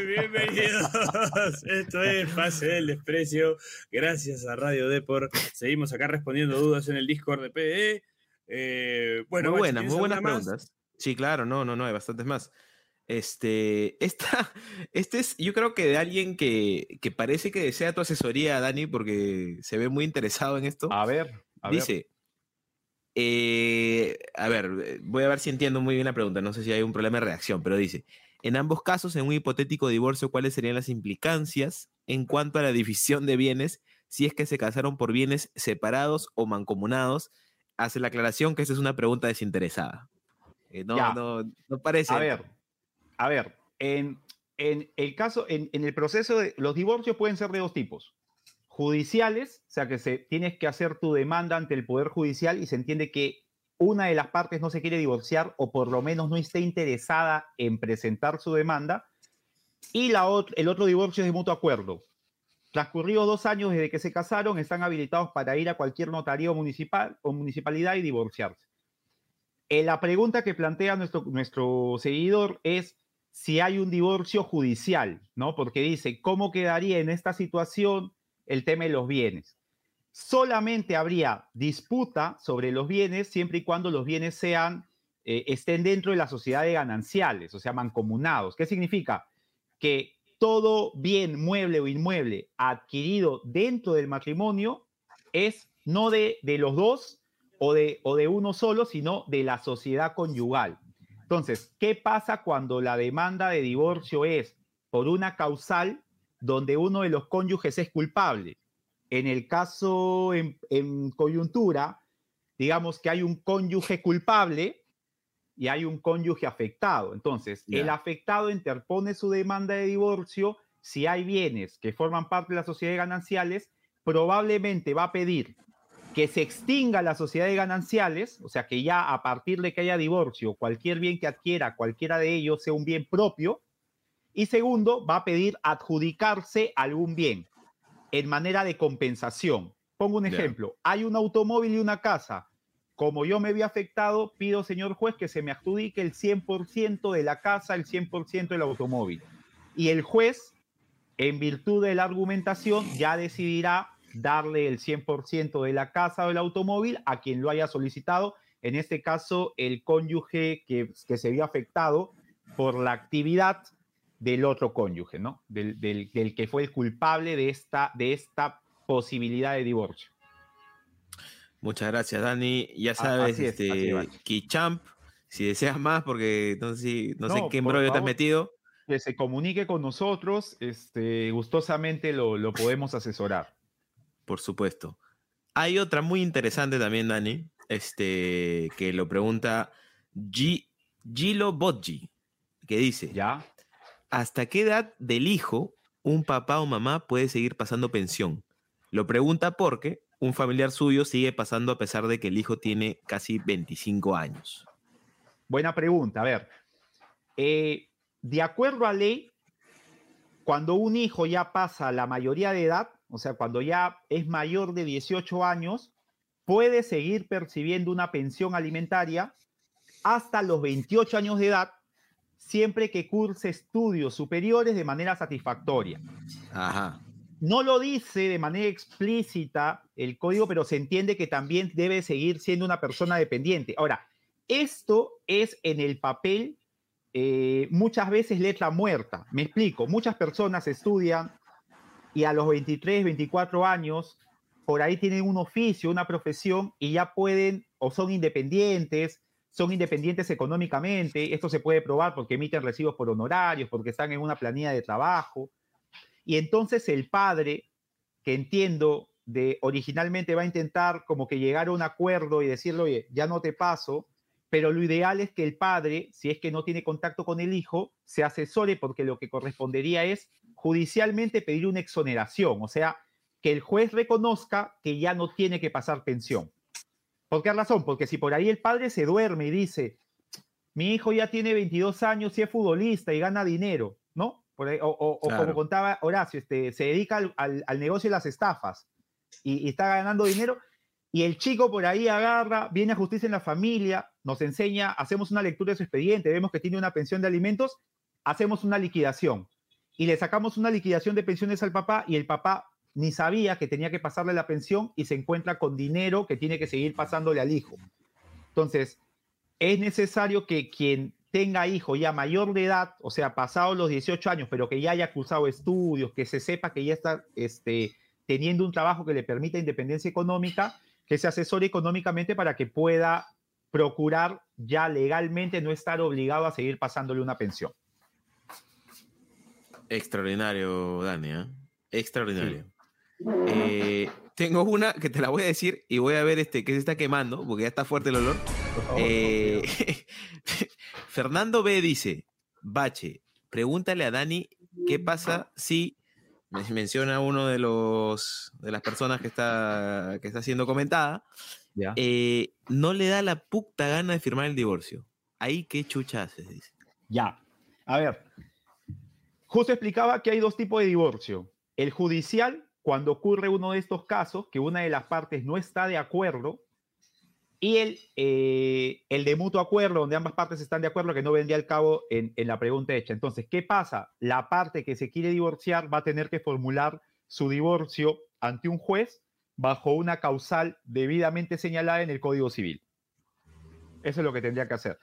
Bienvenidos. Esto es Pase del Desprecio. Gracias a Radio Deport. Seguimos acá respondiendo dudas en el Discord de PE. Eh, bueno, muy buenas, ¿tienes muy buenas más? preguntas. Sí, claro, no, no, no, hay bastantes más. Este, esta, este es, yo creo que de alguien que, que parece que desea tu asesoría, Dani, porque se ve muy interesado en esto. A ver, a ver. Eh, a ver, eh, voy a ver si entiendo muy bien la pregunta, no sé si hay un problema de reacción, pero dice, en ambos casos, en un hipotético divorcio, ¿cuáles serían las implicancias en cuanto a la división de bienes si es que se casaron por bienes separados o mancomunados? Hace la aclaración que esa es una pregunta desinteresada. Eh, no, Ya. no, no parece. A ver, a ver, en, en el caso, en, en el proceso de los divorcios pueden ser de dos tipos. Judiciales, o sea que se, tienes que hacer tu demanda ante el Poder Judicial y se entiende que una de las partes no se quiere divorciar o por lo menos no esté interesada en presentar su demanda. Y la ot- el otro divorcio es de mutuo acuerdo. Transcurridos dos años desde que se casaron, están habilitados para ir a cualquier notario municipal o municipalidad y divorciarse. Eh, la pregunta que plantea nuestro, nuestro seguidor es si hay un divorcio judicial, ¿no? Porque dice, ¿cómo quedaría en esta situación el tema de los bienes? Solamente habría disputa sobre los bienes siempre y cuando los bienes sean, eh, estén dentro de la sociedad de gananciales, o sea, mancomunados. ¿Qué significa? Que todo bien mueble o inmueble adquirido dentro del matrimonio es no de, de los dos o de, o de uno solo, sino de la sociedad conyugal. Entonces, ¿qué pasa cuando la demanda de divorcio es por una causal donde uno de los cónyuges es culpable? En el caso en, en coyuntura, digamos que hay un cónyuge culpable y hay un cónyuge afectado. Entonces, el afectado interpone su demanda de divorcio. Si hay bienes que forman parte de la sociedad de gananciales, probablemente va a pedir que se extinga la sociedad de gananciales, o sea, que ya a partir de que haya divorcio, cualquier bien que adquiera, cualquiera de ellos sea un bien propio. Y segundo, va a pedir adjudicarse algún bien en manera de compensación. Pongo un ejemplo. Hay un automóvil y una casa. Como yo me vi afectado, pido, señor juez, que se me adjudique el 100% de la casa, el 100% del automóvil. Y el juez, en virtud de la argumentación, ya decidirá darle el 100% de la casa o del automóvil a quien lo haya solicitado, en este caso el cónyuge que, que se vio afectado por la actividad del otro cónyuge, ¿no? Del, del- del que fue el culpable de esta, de esta posibilidad de divorcio. Muchas gracias, Dani. Ya sabes, es, este. Kichamp, si deseas más, porque no sé, no sé en qué embrollo te has metido, que se comunique con nosotros, este, gustosamente lo, lo podemos asesorar. Por supuesto. Hay otra muy interesante también, Dani, este, que lo pregunta G Gilo Bodji, que dice, ¿Ya? ¿Hasta qué edad del hijo un papá o mamá puede seguir pasando pensión? Lo pregunta porque un familiar suyo sigue pasando a pesar de que el hijo tiene casi 25 años. Buena pregunta. A ver, eh, de acuerdo a ley, cuando un hijo ya pasa la mayoría de edad, o sea, cuando ya es mayor de 18 años, puede seguir percibiendo una pensión alimentaria hasta los 28 años de edad, siempre que curse estudios superiores de manera satisfactoria. Ajá. No lo dice de manera explícita el código, pero se entiende que también debe seguir siendo una persona dependiente. Ahora, esto es en el papel eh, muchas veces letra muerta. Me explico, muchas personas estudian y a los 23, 24 años, por ahí tienen un oficio, una profesión y ya pueden o son independientes, son independientes económicamente. Esto se puede probar porque emiten recibos por honorarios, porque están en una planilla de trabajo. Y entonces el padre, que entiendo de originalmente va a intentar como que llegar a un acuerdo y decirle, oye, ya no te paso, pero lo ideal es que el padre, si es que no tiene contacto con el hijo, se asesore porque lo que correspondería es judicialmente pedir una exoneración, o sea, que el juez reconozca que ya no tiene que pasar pensión. ¿Por qué razón? Porque si por ahí el padre se duerme y dice, mi hijo ya tiene 22 años y es futbolista y gana dinero, ¿no? Por ahí, o, o- o Claro. como contaba Horacio, este, se dedica al, al- al negocio de las estafas y, y está ganando dinero, y el chico por ahí agarra, viene a justicia en la familia, nos enseña, hacemos una lectura de su expediente, vemos que tiene una pensión de alimentos, hacemos una liquidación y le sacamos una liquidación de pensiones al papá y el papá ni sabía que tenía que pasarle la pensión y se encuentra con dinero que tiene que seguir pasándole al hijo. Entonces, es necesario que quien tenga hijo ya mayor de edad, o sea, pasados los 18 años, pero que ya haya cursado estudios, que se sepa que ya está este, teniendo un trabajo que le permita independencia económica, que se asesore económicamente para que pueda procurar ya legalmente no estar obligado a seguir pasándole una pensión. Extraordinario, Dani, ¿eh? Extraordinario. Eh, tengo una que te la voy a decir y voy a ver este que se está quemando porque ya está fuerte el olor. Eh, Fernando B dice, Bache, pregúntale a Dani qué pasa si men- menciona uno de los de las personas que está que está siendo comentada, ¿ya? eh, no le da la puta gana de firmar el divorcio. Ahí qué chucha haces, dice. Ya. A ver. Justo explicaba que hay dos tipos de divorcio. El judicial, cuando ocurre uno de estos casos, que una de las partes no está de acuerdo, y el, eh, el de mutuo acuerdo, donde ambas partes están de acuerdo, que no vendría al cabo en, en la pregunta hecha. Entonces, ¿qué pasa? La parte que se quiere divorciar va a tener que formular su divorcio ante un juez bajo una causal debidamente señalada en el Código Civil. Eso es lo que tendría que hacer.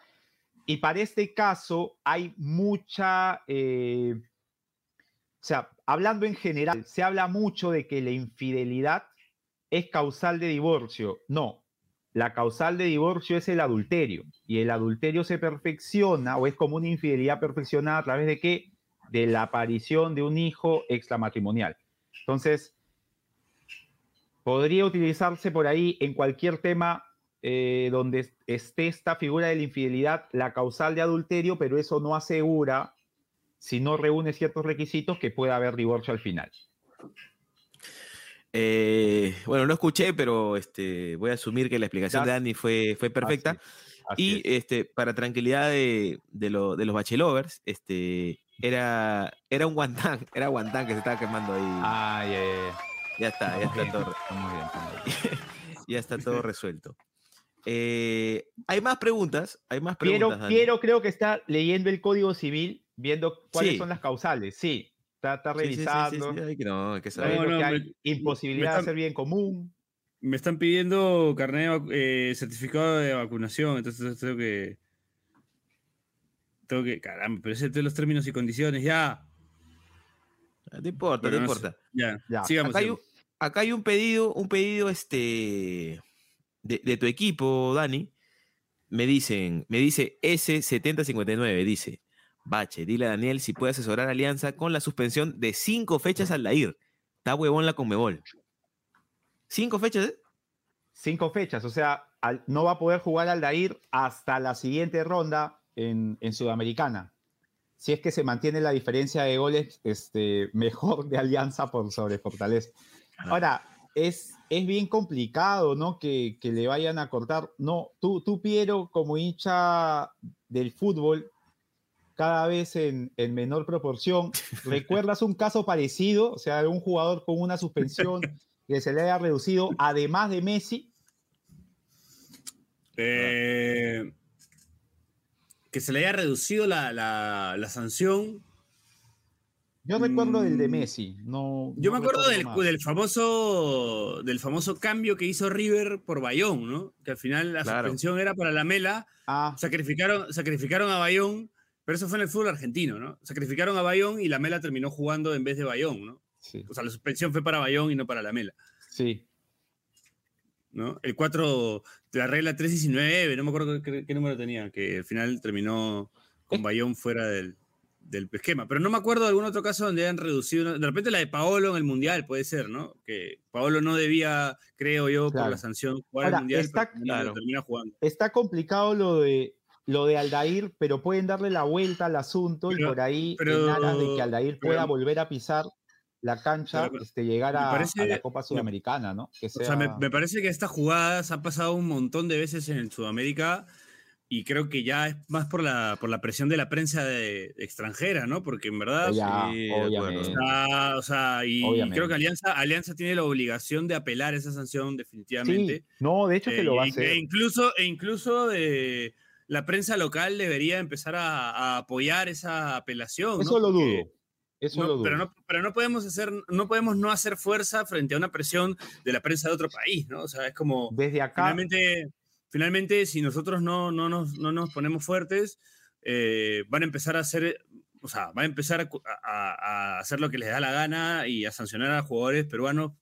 Y para este caso hay mucha, eh, o sea, hablando en general, se habla mucho de que la infidelidad es causal de divorcio. No, la causal de divorcio es el adulterio. Y el adulterio se perfecciona o es como una infidelidad perfeccionada a través de qué? De la aparición de un hijo extramatrimonial. Entonces, podría utilizarse por ahí en cualquier tema eh, donde esté esta figura de la infidelidad, la causal de adulterio, pero eso no asegura, si no reúne ciertos requisitos, que pueda haber divorcio al final. Eh, bueno, no escuché, pero este, voy a asumir que la explicación de Dani fue, fue perfecta. Así y es. este, para tranquilidad de, de, lo- de los bachelovers, este, era, era un guantán, era guantán que se estaba quemando ahí. Ah, ya, ya, ya. está, ya está todo, ya está todo resuelto. Eh, hay más preguntas, hay más Piero, preguntas. Dani. Piero creo que está leyendo el Código Civil, viendo cuáles Sí. son las causales. Sí, está, está revisando. no, que imposibilidad de hacer bien común. Me están pidiendo carnet de eh, certificado de vacunación, entonces tengo que. Tengo que. Caramba, pero ese de los términos y condiciones, ya. No importa, no no sé. importa. Ya, Ya. sigamos. Acá hay, acá hay un pedido, un pedido este de, de tu equipo, Dani. Me dicen, me dice S7059, dice, Bache, dile a Daniel si puede asesorar a Alianza con la suspensión de cinco fechas al Dair. Está huevón la Conmebol. ¿Cinco fechas? eh? Cinco fechas, o sea, al- no va a poder jugar Aldair hasta la siguiente ronda en, en Sudamericana. Si es que se mantiene la diferencia de goles este, mejor de Alianza por sobre Fortaleza. Ahora, es, es bien complicado, ¿no? Que, que le vayan a cortar. No, tú, tú, Piero, como hincha del fútbol, cada vez en, en menor proporción, ¿recuerdas un caso parecido? O sea, de un jugador con una suspensión que se le haya reducido, además de Messi. Eh, que se le haya reducido la, la- la sanción. Yo recuerdo el de Mm, Messi. No, Yo no me acuerdo del, del famoso del famoso cambio que hizo River por Bayón, ¿no? Que al final la Claro. suspensión era para la Mela, Ah, sacrificaron, sacrificaron a Bayón, pero eso fue en el fútbol argentino, ¿no? Sacrificaron a Bayón y la Mela terminó jugando en vez de Bayón, ¿no? sí, O sea, la suspensión fue para Bayón y no para la Mela, sí. ¿no? El 4, la regla 319, no me acuerdo qué, qué número tenía, que al final terminó con Eh. Bayón fuera del, del esquema. Pero no me acuerdo de algún otro caso donde hayan reducido. De repente la de Paolo en el Mundial puede ser, ¿no? Que Paolo no debía, creo yo, por Claro. la sanción jugar Ahora, el Mundial, está- pero termina- Claro. termina jugando. Está complicado lo de lo de Aldair, pero pueden darle la vuelta al asunto y Pero- por ahí, pero- en aras de que Aldair pero- pueda volver a pisar la cancha, este, llegar a, la Copa Sudamericana, ¿no? Que O sea, me, me parece que estas jugadas han pasado un montón de veces en Sudamérica y creo que ya es más por la, por la presión de la prensa de- extranjera, ¿no? Porque en verdad... Ya, Sí, de obviamente. Ah, o sea, y creo que Alianza, Alianza tiene la obligación de apelar esa sanción definitivamente. Sí, no, de hecho que Eh, lo va a y- hacer. E incluso, e incluso eh, la prensa local debería empezar a, a apoyar esa apelación. ¿no? Eso lo Porque- dudo. Eso no, lo dudo. pero, no, pero no podemos hacer, no podemos no hacer fuerza frente a una presión de la prensa de otro país, ¿no? O sea, es como Desde acá, finalmente, finalmente, si nosotros no, no, nos, no nos ponemos fuertes, eh, van a empezar a hacer, o sea, van a empezar a, hacer lo que les da la gana y a sancionar a jugadores peruanos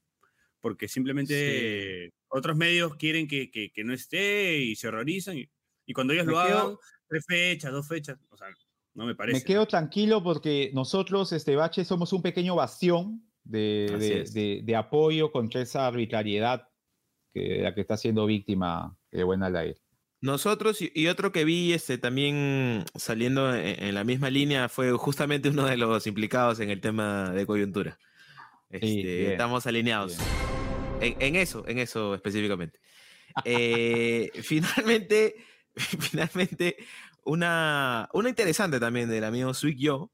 porque simplemente otros medios quieren que, que- que no esté y se horrorizan. Y, y cuando ellos Me lo quedo- hagan, tres fechas, dos fechas, o sea, no me parece. me quedo tranquilo porque nosotros, este Bache, somos un pequeño bastión de, de- de- de apoyo contra esa arbitrariedad que, de la que está siendo víctima de Buena Aldair. Nosotros y, y otro que vi este, también saliendo en, en la misma línea fue justamente uno de los implicados en el tema de coyuntura. Este, bien, estamos alineados. En, en eso, en eso específicamente. Eh, finalmente, finalmente, una, una interesante también del amigo Sweet Yo,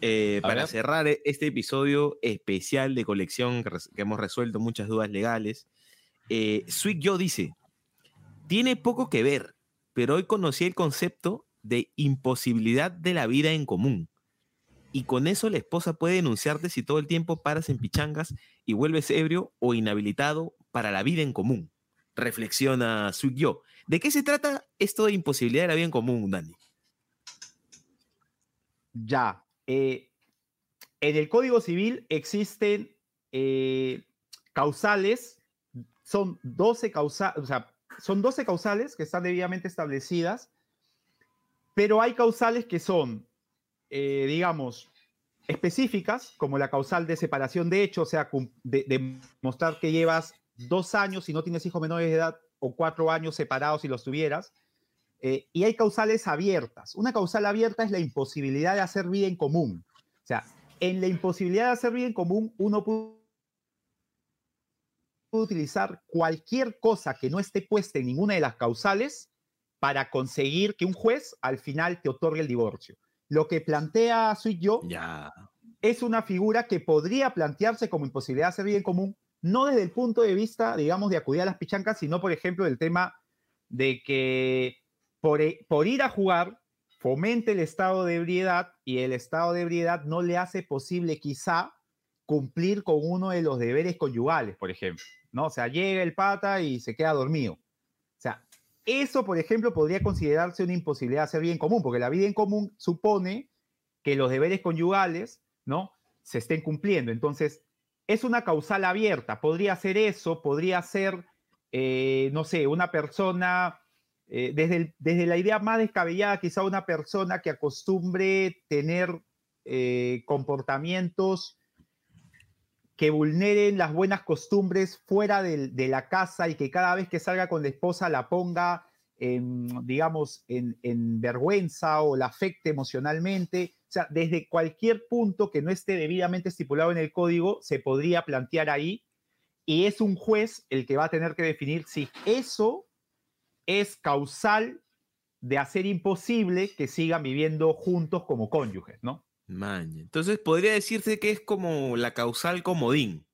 eh, para ver. cerrar e- este episodio especial de colección que hemos resuelto muchas dudas legales. Eh, Sweet Yo dice, tiene poco que ver, pero hoy conocí el concepto de imposibilidad de la vida en común. Y con eso la esposa puede denunciarte si todo el tiempo paras en pichangas y vuelves ebrio o inhabilitado para la vida en común. Reflexiona Sweet Yo. ¿De qué se trata esto de imposibilidad de la vida en común, Dani? Ya. eh, en el Código Civil existen eh, causales, son 12 causales, o sea, son 12 causales que están debidamente establecidas, pero hay causales que son, eh, digamos, específicas, como la causal de separación de hecho, o sea, cum- de, demostrar que llevas dos años y no tienes hijos menores de edad o cuatro años separados si los tuvieras. Eh, y hay causales abiertas. Una causal abierta es la imposibilidad de hacer vida en común. O sea, en la imposibilidad de hacer vida en común, uno puede utilizar cualquier cosa que no esté puesta en ninguna de las causales para conseguir que un juez al final te otorgue el divorcio. Lo que plantea Sweet Yo es una figura que podría plantearse como imposibilidad de hacer vida en común, no desde el punto de vista, digamos, de acudir a las pichancas, sino, por ejemplo, del tema de que por, e- por ir a jugar fomente el estado de ebriedad y el estado de ebriedad no le hace posible quizá cumplir con uno de los deberes conyugales, por ejemplo, ¿no? O sea, llega el pata y se queda dormido. O sea, eso, por ejemplo, podría considerarse una imposibilidad de hacer vida en común, porque la vida en común supone que los deberes conyugales, ¿no? Se estén cumpliendo. Entonces, es una causal abierta. Podría ser eso, podría ser, eh, no sé, una persona eh, desde, desde la idea más descabellada, quizá una persona que acostumbre tener eh, comportamientos que vulneren las buenas costumbres fuera de la casa y que cada vez que salga con la esposa la ponga en, digamos, en, vergüenza o la afecte emocionalmente. O sea, desde cualquier punto que no esté debidamente estipulado en el código, se podría plantear ahí y es un juez el que va a tener que definir si eso es causal de hacer imposible que sigan viviendo juntos como cónyuges, ¿no? Entonces podría decirse que es como la causal comodín.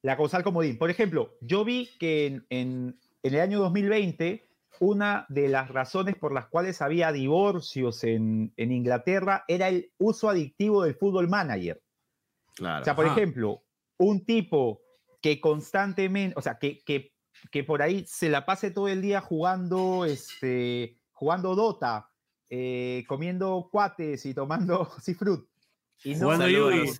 La causal comodín. Por ejemplo, yo vi que en, en, el año 2020 una de las razones por las cuales había divorcios en, en, Inglaterra era el uso adictivo del fútbol manager. Claro. O sea, por ejemplo, un tipo que constantemente, o sea, que, que, que, por ahí se la pase todo el día jugando, este, jugando Dota, eh, comiendo cuates y tomando seafood. Y no, jugando Yui.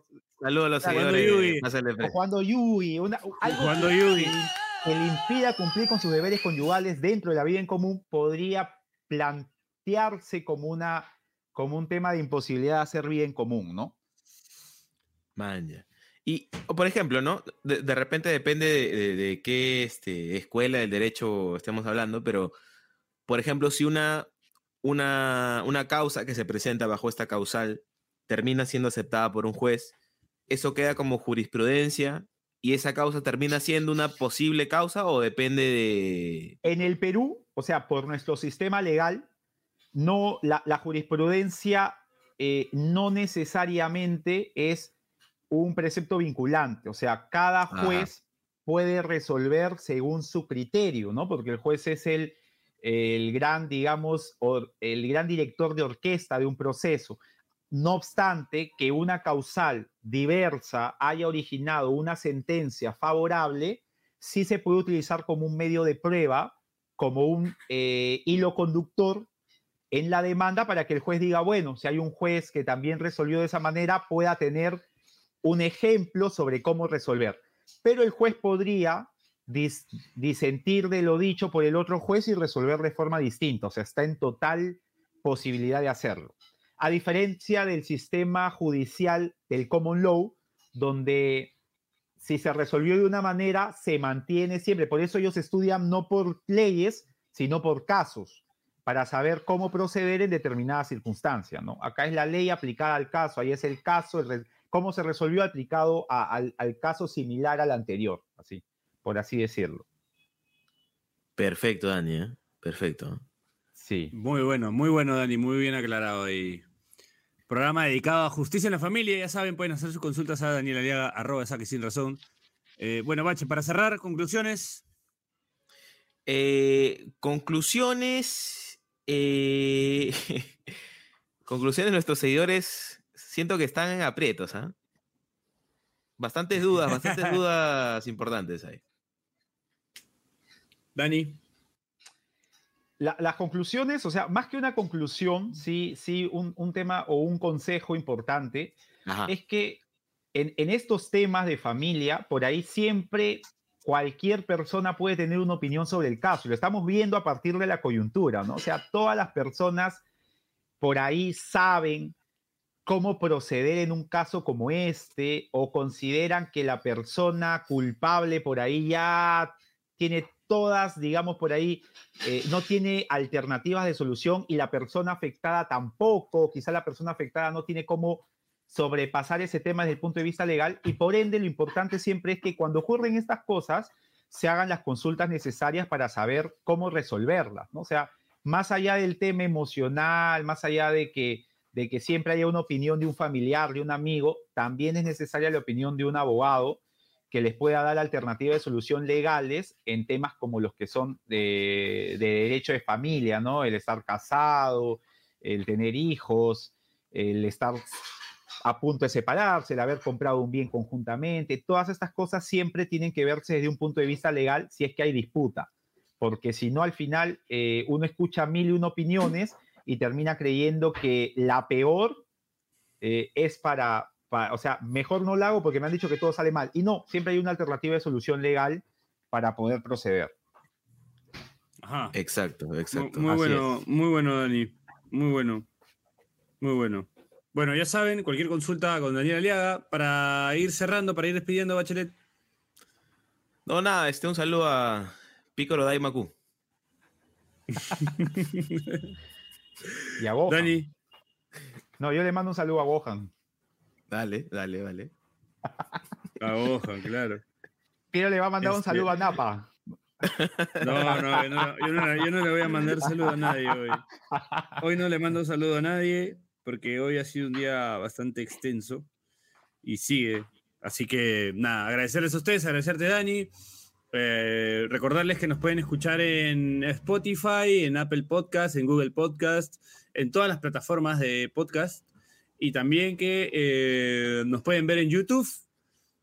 Saludos a los seguidores. Jugando Yui. Una, algo jugando Yui. Que le impida cumplir con sus deberes conyugales dentro de la vida en común podría plantearse como, una, como un tema de imposibilidad de hacer vida en común, ¿no? Maña. Y, por ejemplo, ¿no? De, repente depende de, de, de, qué este, escuela del derecho estemos hablando, pero, por ejemplo, si una, una, una causa que se presenta bajo esta causal termina siendo aceptada por un juez, eso queda como jurisprudencia y esa causa termina siendo una posible causa o depende de... En el Perú, o sea, por nuestro sistema legal, no, la, la jurisprudencia eh, no necesariamente es un precepto vinculante, o sea, cada juez Ajá. puede resolver según su criterio, ¿no? Porque el juez es el, el gran, digamos, or, el gran director de orquesta de un proceso. No obstante, que una causal diversa haya originado una sentencia favorable, sí se puede utilizar como un medio de prueba, como un eh, hilo conductor en la demanda para que el juez diga, bueno, si hay un juez que también resolvió de esa manera, pueda tener un ejemplo sobre cómo resolver. Pero el juez podría dis disentir de lo dicho por el otro juez y resolver de forma distinta. O sea, está en total posibilidad de hacerlo. A diferencia del sistema judicial del common law, donde si se resolvió de una manera, se mantiene siempre. Por eso ellos estudian no por leyes, sino por casos, para saber cómo proceder en determinadas circunstancias. ¿no? Acá es la ley aplicada al caso, ahí es el caso, el cómo se resolvió aplicado a, al, al, caso similar al anterior, así, por así decirlo. Perfecto, Dani, ¿eh? perfecto. Sí. Muy bueno, muy bueno, Dani, muy bien aclarado ahí. Programa dedicado a justicia en la familia, ya saben, pueden hacer sus consultas a Daniel Aliaga, arroba saque sin razón. Eh, bueno, Bache, para cerrar, conclusiones. Eh, conclusiones. Eh, conclusiones, nuestros seguidores siento que están en aprietos, ¿ah? ¿eh? Bastantes dudas, bastantes dudas importantes ahí. Dani. La, las conclusiones, o sea, más que una conclusión, sí, sí, un, un tema o un consejo importante Ajá. es que en, en, estos temas de familia, por ahí siempre cualquier persona puede tener una opinión sobre el caso. Lo estamos viendo a partir de la coyuntura, ¿no? O sea, todas las personas por ahí saben cómo proceder en un caso como este o consideran que la persona culpable por ahí ya tiene todas, digamos, por ahí, eh, no tiene alternativas de solución y la persona afectada tampoco, quizá la persona afectada no tiene cómo sobrepasar ese tema desde el punto de vista legal y por ende lo importante siempre es que cuando ocurren estas cosas se hagan las consultas necesarias para saber cómo resolverlas, ¿no? O sea, más allá del tema emocional, más allá de que de que siempre haya una opinión de un familiar, de un amigo, también es necesaria la opinión de un abogado que les pueda dar alternativas de solución legales en temas como los que son de, de, derecho de familia, ¿no? El estar casado, el tener hijos, el estar a punto de separarse, el haber comprado un bien conjuntamente, todas estas cosas siempre tienen que verse desde un punto de vista legal si es que hay disputa, porque si no al final eh, uno escucha mil y una opiniones y termina creyendo que la peor eh, es para, para, o sea, mejor no la hago porque me han dicho que todo sale mal. Y no, siempre hay una alternativa de solución legal para poder proceder. Ajá. Exacto, exacto. muy bueno, muy bueno, Dani. Muy bueno. Muy bueno. Bueno, ya saben, cualquier consulta con Daniel Aliaga. Para ir cerrando, para ir despidiendo, Bachelet. No, nada, este, un saludo a Piccolo Daimaku. Y a Gohan. Dani. No, yo le mando un saludo a Gohan. Dale, dale, dale. A claro. Piero le va a mandar un Este- saludo a Napa. No, no, yo no, yo no- yo no le voy a mandar saludo a nadie hoy. Hoy no le mando saludo a nadie porque hoy ha sido un día bastante extenso y sigue. Así que nada, agradecerles a ustedes, agradecerte Dani. Eh, recordarles que nos pueden escuchar en Spotify, en Apple Podcast, en Google Podcast, en todas las plataformas de podcast y también que eh, nos pueden ver en YouTube,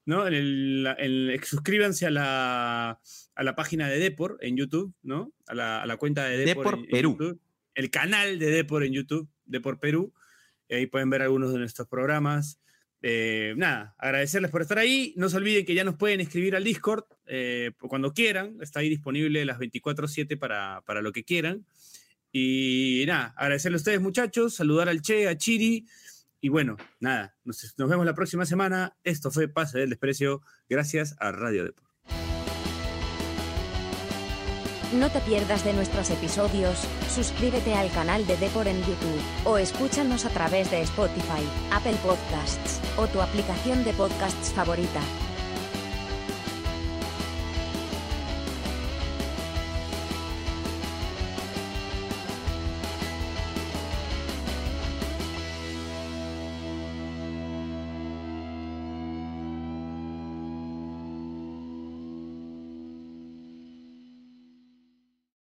¿no? En el, en suscríbanse a la, a la página de Depor en YouTube, ¿no? A la, a la cuenta de Depor, Depor en- en Perú. YouTube. el canal de Depor en YouTube, Depor Perú. Y ahí pueden ver algunos de nuestros programas. Eh, nada, agradecerles por estar ahí. No se olviden que ya nos pueden escribir al Discord eh, cuando quieran. Está ahí disponible las 24-7 para, para lo que quieran. Y nada, agradecerles a ustedes, muchachos. Saludar al Che, a Chiri. Y bueno, nada, nos, vemos la próxima semana. Esto fue Pase del Desprecio. Gracias a Radio Depor. No te pierdas de nuestros episodios, suscríbete al canal de Depor en YouTube, o escúchanos a través de Spotify, Apple Podcasts, o tu aplicación de podcasts favorita.